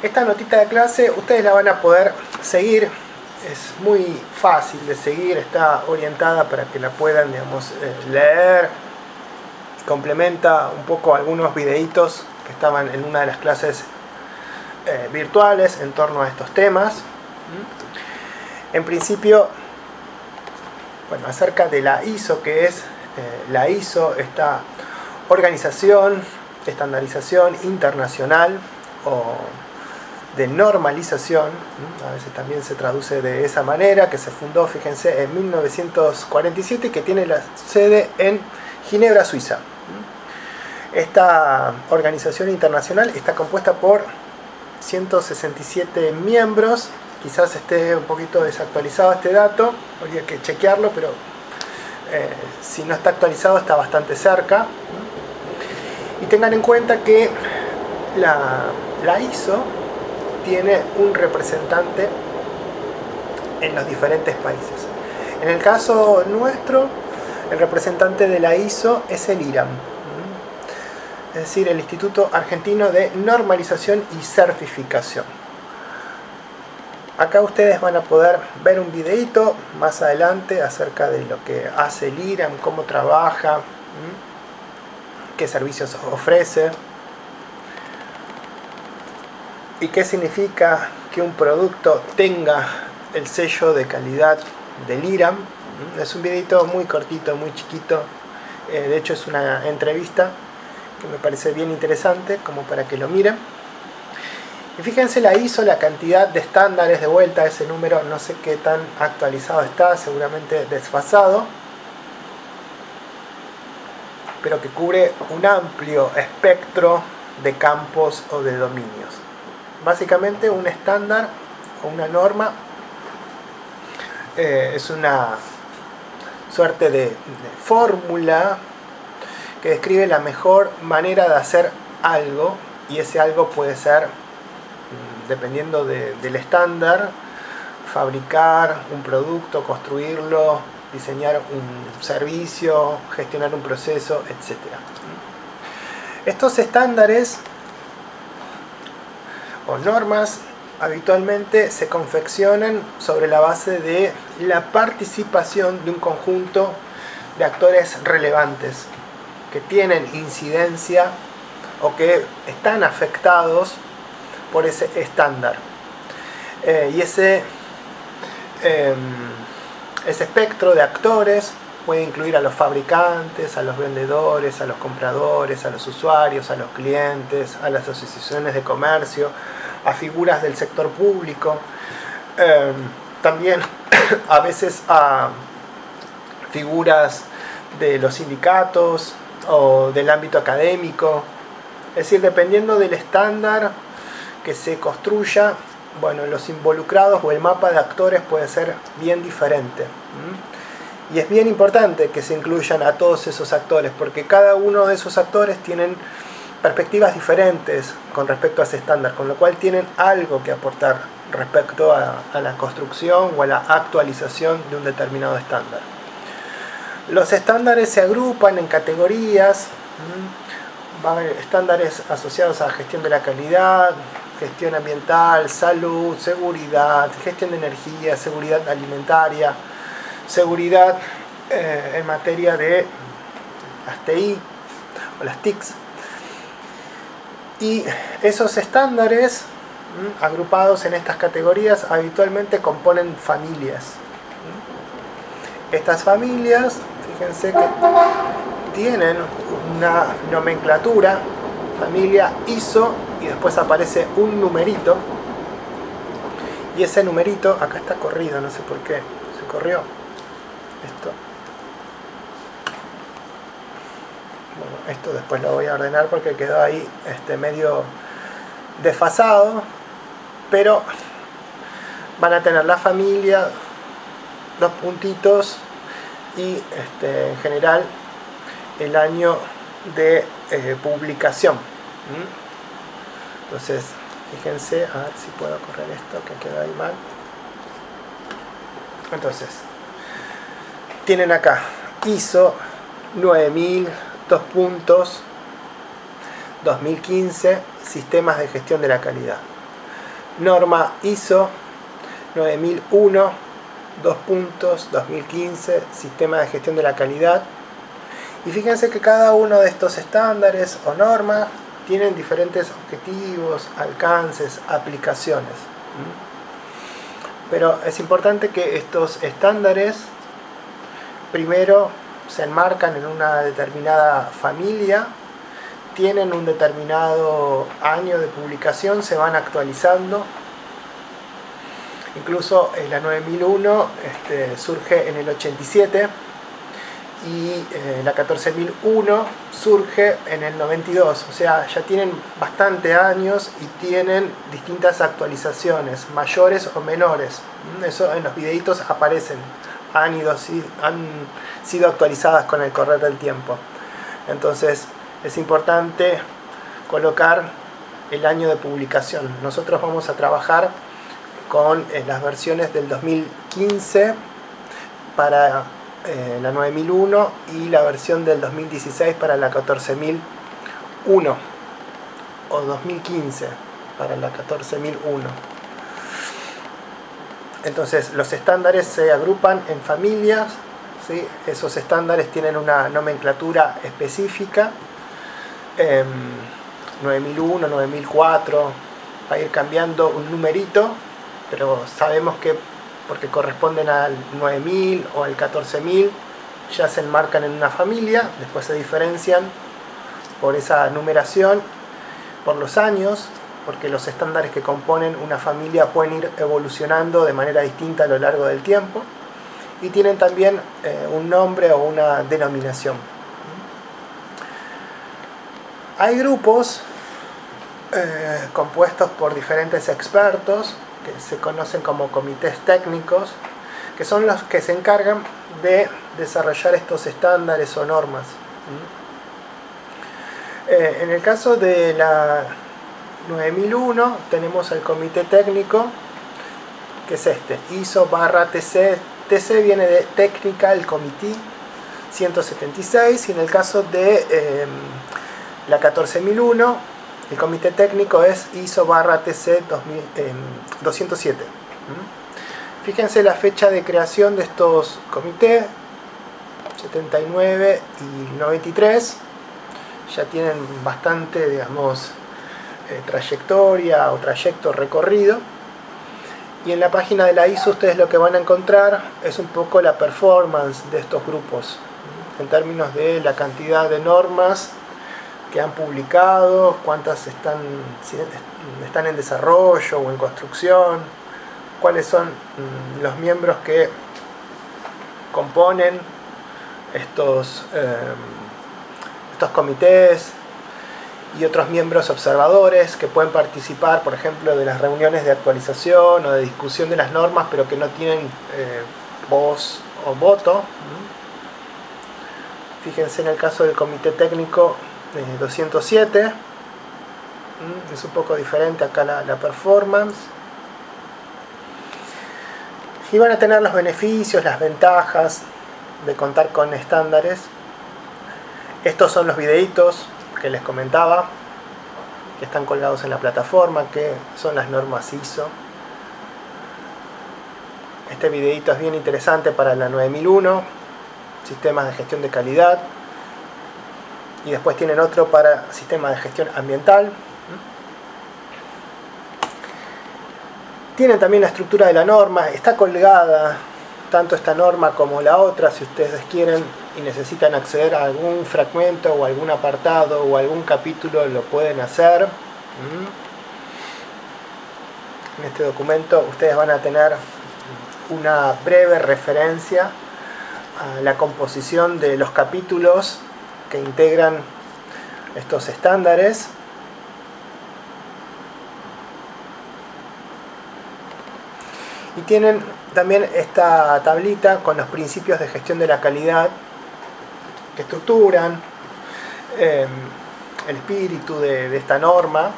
Esta notita de clase ustedes la van a poder seguir es muy fácil de seguir, está orientada para que la puedan digamos, eh, leer, complementa un poco algunos videitos que estaban en una de las clases eh, virtuales en torno a estos temas. En principio, bueno, acerca de la ISO, que es eh, la ISO, esta organización, estandarización internacional o de normalización, a veces también se traduce de esa manera, que se fundó, fíjense, en 1947 y que tiene la sede en Ginebra, Suiza. Esta organización internacional está compuesta por 167 miembros, quizás esté un poquito desactualizado este dato, habría que chequearlo, pero eh, si no está actualizado está bastante cerca. Y tengan en cuenta que la, la ISO tiene un representante en los diferentes países. En el caso nuestro, el representante de la ISO es el IRAM, es decir, el Instituto Argentino de Normalización y Certificación. Acá ustedes van a poder ver un videito más adelante acerca de lo que hace el IRAM, cómo trabaja, qué servicios ofrece, ¿Y qué significa que un producto tenga el sello de calidad del IRAM. Es un videito muy cortito, muy chiquito. Eh, de hecho es una entrevista que me parece bien interesante como para que lo miren. Y fíjense la ISO, la cantidad de estándares de vuelta, ese número no sé qué tan actualizado está, seguramente desfasado, pero que cubre un amplio espectro de campos o de dominios. Básicamente un estándar o una norma eh, es una suerte de fórmula que describe la mejor manera de hacer algo y ese algo puede ser dependiendo del estándar, fabricar un producto, construirlo, diseñar un servicio, gestionar un proceso, etc. Estos estándares o normas habitualmente se confeccionan sobre la base de la participación de un conjunto de actores relevantes que tienen incidencia o que están afectados por ese estándar. Eh, y ese, em, ese espectro de actores puede incluir a los fabricantes, a los vendedores, a los compradores, a los usuarios, a los clientes, a las asociaciones de comercio, a figuras del sector público, em, también a veces a figuras de los sindicatos o del ámbito académico. Es decir, dependiendo del estándar que se construya, bueno, los involucrados o el mapa de actores puede ser bien diferente. Y es bien importante que se incluyan a todos esos actores, porque cada uno de esos actores tienen perspectivas diferentes con respecto a ese estándar, con lo cual tienen algo que aportar respecto a, la construcción o a la actualización de un determinado estándar. Los estándares se agrupan en categorías, va a estándares asociados a gestión de la calidad, gestión ambiental, salud, seguridad, gestión de energía, seguridad alimentaria, seguridad eh, en materia de las TI o las TICs. Y esos estándares agrupados en estas categorías habitualmente componen familias. Estas familias, fíjense que tienen una nomenclatura, familia ISO y después aparece un numerito y ese numerito acá está corrido no sé por qué se corrió esto bueno, esto después lo voy a ordenar porque quedó ahí este medio desfasado pero van a tener la familia dos puntitos y este, en general el año de eh, publicación entonces, fíjense, a ver si puedo correr esto que queda ahí mal. Entonces, tienen acá ISO 9000, dos puntos, 2015, sistemas de gestión de la calidad. Norma ISO 9001, dos puntos, 2015, sistema de gestión de la calidad. Y fíjense que cada uno de estos estándares o normas tienen diferentes objetivos, alcances, aplicaciones. Pero es importante que estos estándares primero se enmarcan en una determinada familia, tienen un determinado año de publicación, se van actualizando. Incluso la 9001 este, surge en el 87 y eh, la 14001 surge en el 92, o sea, ya tienen bastante años y tienen distintas actualizaciones, mayores o menores. Eso en los videitos aparecen, han, ido, han sido actualizadas con el correr del tiempo. Entonces es importante colocar el año de publicación. Nosotros vamos a trabajar con eh, las versiones del 2015 para eh, la 9001 y la versión del 2016 para la 14001 o 2015 para la 14001. Entonces los estándares se agrupan en familias, esos estándares tienen una nomenclatura específica, 9001, 9004, va a ir cambiando un numerito, pero sabemos que porque corresponden al 9000 o al 14000, ya se enmarcan en una familia, después se diferencian por esa numeración, por los años, porque los estándares que componen una familia pueden ir evolucionando de manera distinta a lo largo del tiempo y tienen también eh, un nombre o una denominación. Hay grupos eh, compuestos por diferentes expertos que se conocen como comités técnicos, que son los que se encargan de desarrollar estos estándares o normas. Eh, en el caso de la 9001 tenemos el comité técnico, que es este, ISO barra TC, TC viene de Technical Committee 176 y en el caso de em, la 14001 el comité técnico es ISO barra TC 207. Em, Fíjense la fecha de creación de estos comités, 79 y 93, ya tienen bastante, digamos, eh, trayectoria o trayecto recorrido. Y en la página de la ISO ustedes lo que van a encontrar es un poco la performance de estos grupos, en términos de la cantidad de normas que han publicado, cuántas están, están en desarrollo o en construcción, cuáles son mm, los miembros que componen estos, eh, estos comités, y otros miembros observadores que pueden participar, por ejemplo, de las reuniones de actualización o de discusión de las normas, pero que no tienen eh, voz o voto. Fíjense en el caso del comité técnico 207, es un poco diferente acá la, la performance. Y van a tener los beneficios, las ventajas de contar con estándares. Estos son los videitos que les comentaba, que están colgados en la plataforma, que son las normas ISO. Este videito es bien interesante para la 9001, sistemas de gestión de calidad. Y después tienen otro para sistemas de gestión ambiental. Tienen también la estructura de la norma, está colgada tanto esta norma como la otra, si ustedes quieren y necesitan acceder a algún fragmento o algún apartado o algún capítulo, lo pueden hacer. ¿Mm? En este documento ustedes van a tener una breve referencia a la composición de los capítulos que integran estos estándares. Y tienen también esta tablita con los principios de gestión de la calidad que estructuran em, el espíritu de, esta norma,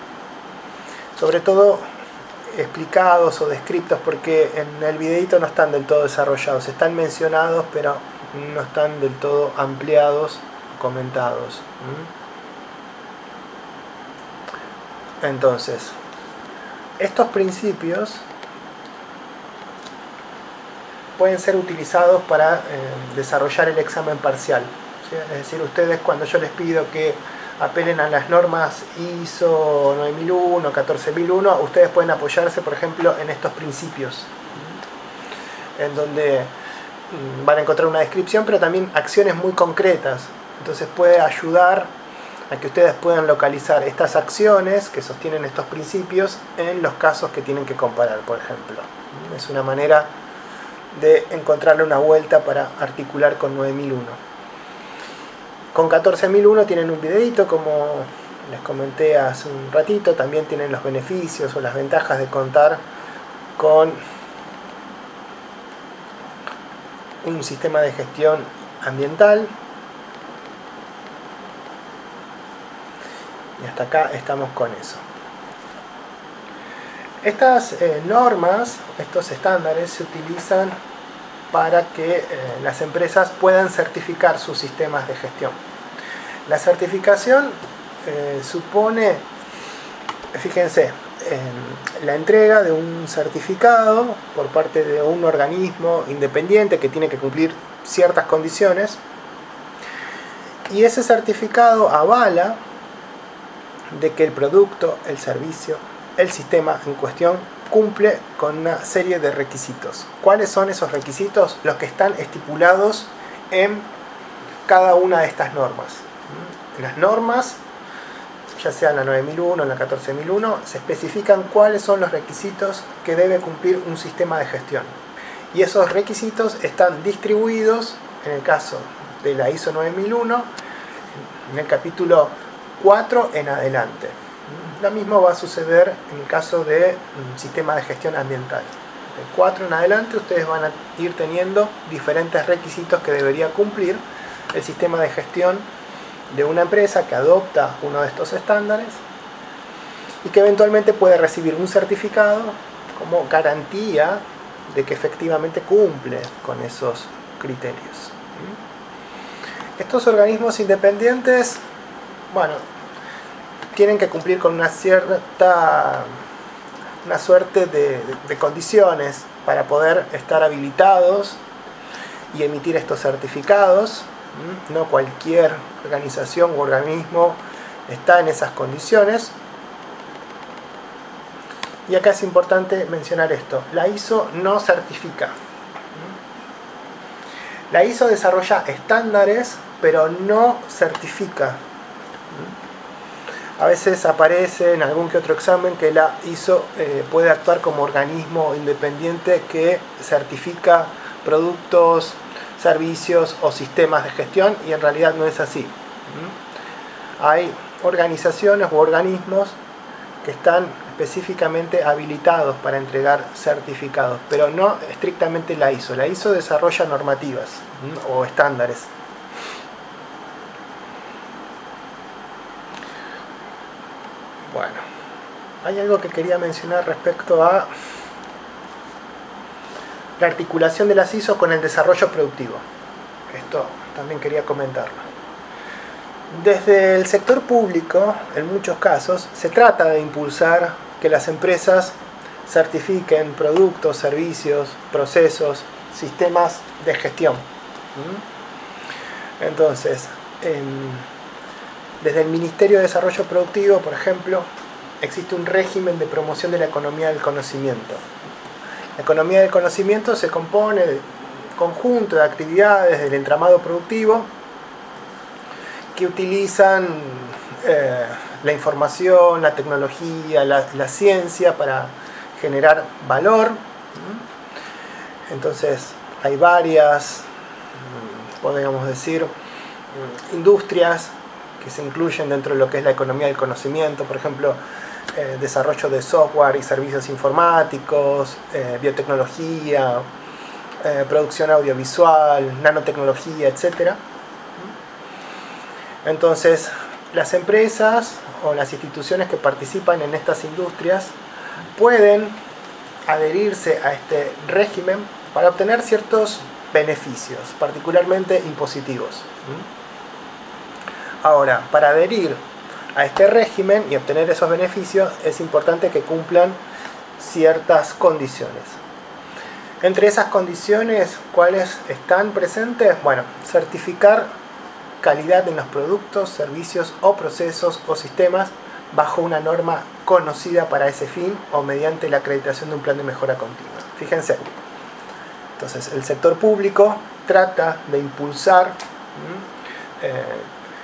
sobre todo explicados o descritos porque en el videito no están del todo desarrollados, están mencionados pero no están del todo ampliados, comentados. Entonces, estos principios pueden ser utilizados para eh, desarrollar el examen parcial. Es decir, ustedes cuando yo les pido que apelen a las normas ISO 9001, 14001, ustedes pueden apoyarse, por ejemplo, en estos principios, en donde mm, van a encontrar una descripción, pero también acciones muy concretas. Entonces puede ayudar a que ustedes puedan localizar estas acciones que sostienen estos principios en los casos que tienen que comparar, por ejemplo. Es una manera de encontrarle una vuelta para articular con 9001. Con 14001 tienen un videito como les comenté hace un ratito, también tienen los beneficios o las ventajas de contar con un sistema de gestión ambiental. Y hasta acá estamos con eso. Estas eh, normas, estos estándares se utilizan para que eh, las empresas puedan certificar sus sistemas de gestión. La certificación eh, supone, fíjense, la entrega de un certificado por parte de un organismo independiente que tiene que cumplir ciertas condiciones y ese certificado avala de que el producto, el servicio el sistema en cuestión cumple con una serie de requisitos. ¿Cuáles son esos requisitos? Los que están estipulados en cada una de estas normas. Las normas, ya sea la 9001 o en la 14001, se especifican cuáles son los requisitos que debe cumplir un sistema de gestión. Y esos requisitos están distribuidos, en el caso de la ISO 9001, en el capítulo 4 en adelante. Lo mismo va a suceder en el caso de un sistema de gestión ambiental. De 4 en adelante ustedes van a ir teniendo diferentes requisitos que debería cumplir el sistema de gestión de una empresa que adopta uno de estos estándares y que eventualmente puede recibir un certificado como garantía de que efectivamente cumple con esos criterios. Estos organismos independientes, bueno, tienen que cumplir con una cierta, una suerte de, de condiciones para poder estar habilitados y emitir estos certificados. No cualquier organización u organismo está en esas condiciones. Y acá es importante mencionar esto. La ISO no certifica. La ISO desarrolla estándares, pero no certifica. A veces aparece en algún que otro examen que la ISO eh, puede actuar como organismo independiente que certifica productos, servicios o sistemas de gestión y en realidad no es así. Hay organizaciones u organismos que están específicamente habilitados para entregar certificados, pero no estrictamente la ISO. La ISO desarrolla normativas o estándares Bueno, hay algo que quería mencionar respecto a la articulación de las ISO con el desarrollo productivo. Esto también quería comentarlo. Desde el sector público, en muchos casos, se trata de impulsar que las empresas certifiquen productos, servicios, procesos, sistemas de gestión. ¿Mm? Entonces, en desde el Ministerio de Desarrollo Productivo, por ejemplo, existe un régimen de promoción de la economía del conocimiento. La economía del conocimiento se compone de un conjunto de actividades del entramado productivo que utilizan eh, la información, la tecnología, la, ciencia para generar valor. Entonces hay varias, mm, podríamos decir, mm, industrias que se incluyen dentro de lo que es la economía del conocimiento, por ejemplo, eh, desarrollo de software y servicios informáticos, eh, biotecnología, eh, producción audiovisual, nanotecnología, etc. Entonces, las empresas o las instituciones que participan en estas industrias pueden adherirse a este régimen para obtener ciertos beneficios, particularmente impositivos. Ahora, para adherir a este régimen y obtener esos beneficios es importante que cumplan ciertas condiciones. Entre esas condiciones, ¿cuáles están presentes? Bueno, certificar calidad en los productos, servicios o procesos o sistemas bajo una norma conocida para ese fin o mediante la acreditación de un plan de mejora continua. Fíjense. Entonces, el sector público trata de impulsar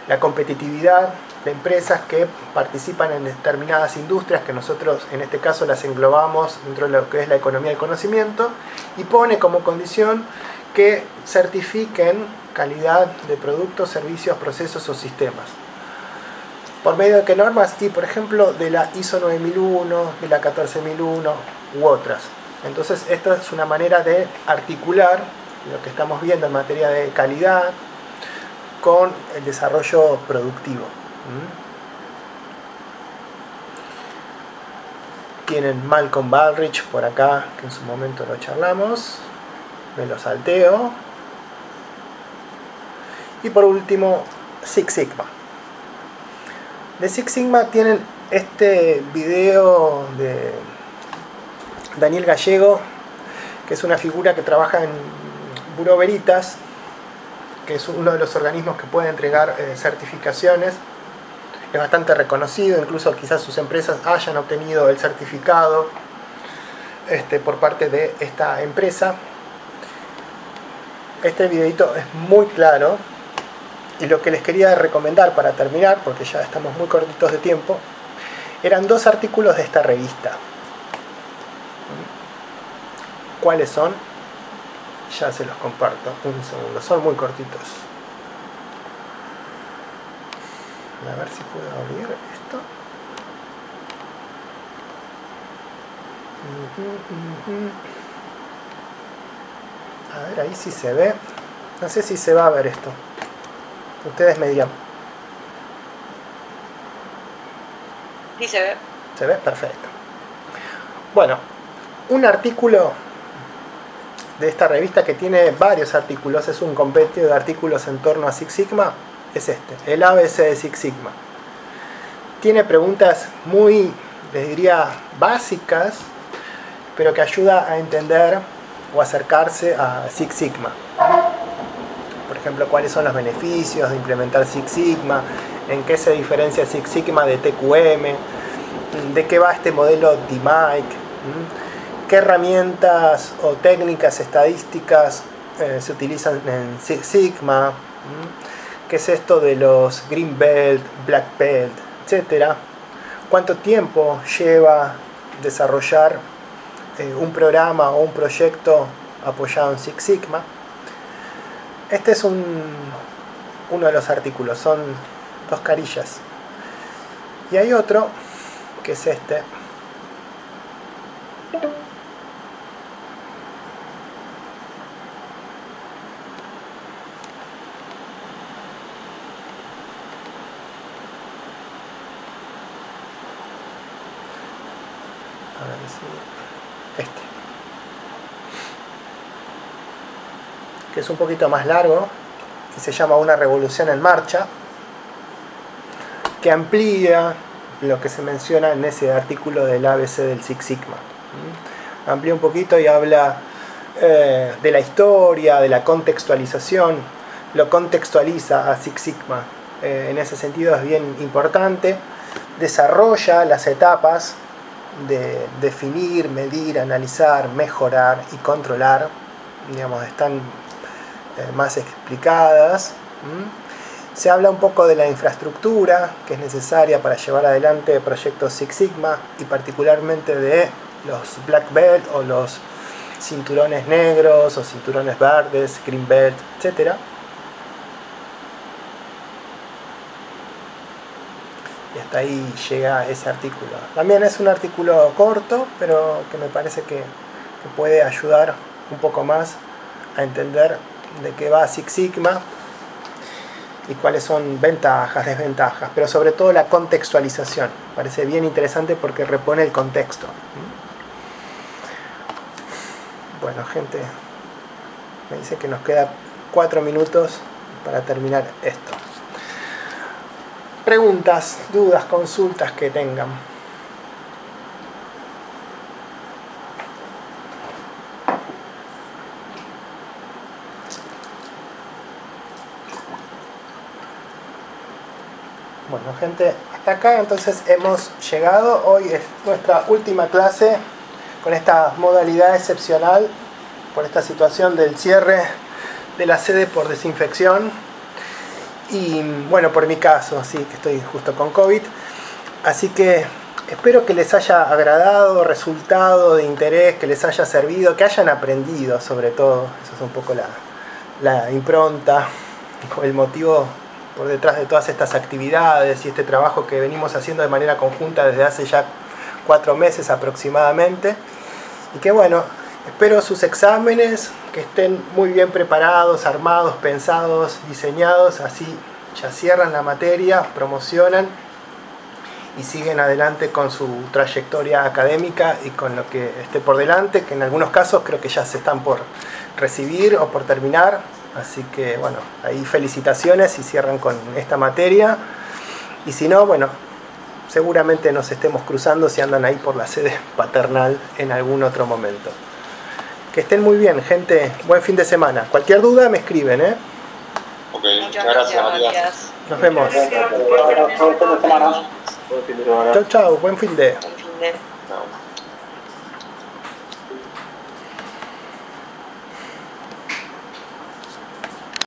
la competitividad de empresas que participan en determinadas industrias, que nosotros en este caso las englobamos dentro de lo que es la economía del conocimiento, y pone como condición que certifiquen calidad de productos, servicios, procesos o sistemas. ¿Por medio de qué normas? Y por ejemplo de la ISO 9001, de la 14001 u otras. Entonces esta es una manera de articular lo que estamos viendo en materia de calidad, con el desarrollo productivo. Tienen Malcolm Baldrige por acá, que en su momento lo charlamos. Me lo salteo. Y por último, Six Sigma. De Six Sigma tienen este video de Daniel Gallego, que es una figura que trabaja en Buró Veritas, que es uno de los organismos que puede entregar eh, certificaciones es bastante reconocido, incluso quizás sus empresas hayan obtenido el certificado este, por parte de esta empresa. Este videito es muy claro y lo que les quería recomendar para terminar, porque ya estamos muy cortitos de tiempo, eran dos artículos de esta revista. ¿Cuáles son? Ya se los comparto. Un segundo, son muy cortitos. A ver si puedo abrir esto. A ver, ahí sí se ve. No sé si se va a ver esto. Ustedes me digan. Sí se ve. ¿Se ve? Perfecto. Bueno, un artículo de esta revista que tiene varios artículos, es un compendio de artículos en torno a Six Sigma, es este, el ABC de Six Sigma. Tiene preguntas muy, les diría, básicas, pero que ayuda a entender o acercarse a Six Sigma. Por ejemplo, cuáles son los beneficios de implementar Six Sigma, en qué se diferencia Six Sigma de TQM, de qué va este modelo DMIC, qué herramientas o técnicas estadísticas eh, se utilizan en Six Sigma, qué es esto de los Green Belt, Black Belt, etcétera, cuánto tiempo lleva desarrollar eh, un programa o un proyecto apoyado en Six Sigma. Este es un, uno de los artículos, son dos carillas. Y hay otro, que es este. este. Que es un poquito más largo, que se llama Una revolución en marcha, que amplía lo que se menciona en ese artículo del ABC del Six Sigma. Amplía un poquito y habla eh, de la historia, de la contextualización, lo contextualiza a Six Sigma. Eh, en ese sentido es bien importante. Desarrolla las etapas de definir, medir, analizar, mejorar y controlar, digamos, están más explicadas. Se habla un poco de la infraestructura que es necesaria para llevar adelante proyectos Six Sigma y particularmente de los Black Belt o los cinturones negros o cinturones verdes, Green Belt, etc. Y hasta ahí llega ese artículo. También es un artículo corto, pero que me parece que puede ayudar un poco más a entender de qué va Six Sigma y cuáles son ventajas, desventajas, pero sobre todo la contextualización. Parece bien interesante porque repone el contexto. Bueno, gente, me dice que nos queda cuatro minutos para terminar esto. Preguntas, dudas, consultas que tengan. Bueno, gente, hasta acá entonces hemos llegado. Hoy es nuestra última clase con esta modalidad excepcional por esta situación del cierre de la sede por desinfección. Y bueno, por mi caso, sí, que estoy justo con COVID. Así que espero que les haya agradado, resultado de interés, que les haya servido, que hayan aprendido sobre todo. Eso es un poco la, la impronta, el motivo por detrás de todas estas actividades y este trabajo que venimos haciendo de manera conjunta desde hace ya cuatro meses aproximadamente. Y que bueno, espero sus exámenes, que estén muy bien preparados, armados, pensados, diseñados, así ya cierran la materia, promocionan y siguen adelante con su trayectoria académica y con lo que esté por delante, que en algunos casos creo que ya se están por recibir o por terminar, Así que bueno, ahí felicitaciones y cierran con esta materia. Y si no, bueno, seguramente nos estemos cruzando si andan ahí por la sede paternal en algún otro momento. Que estén muy bien, gente. Buen fin de semana. Cualquier duda me escriben, ¿eh? Ok, muchas, gracias. Nos vemos. Chao, chao, buen fin de. Buen fin de.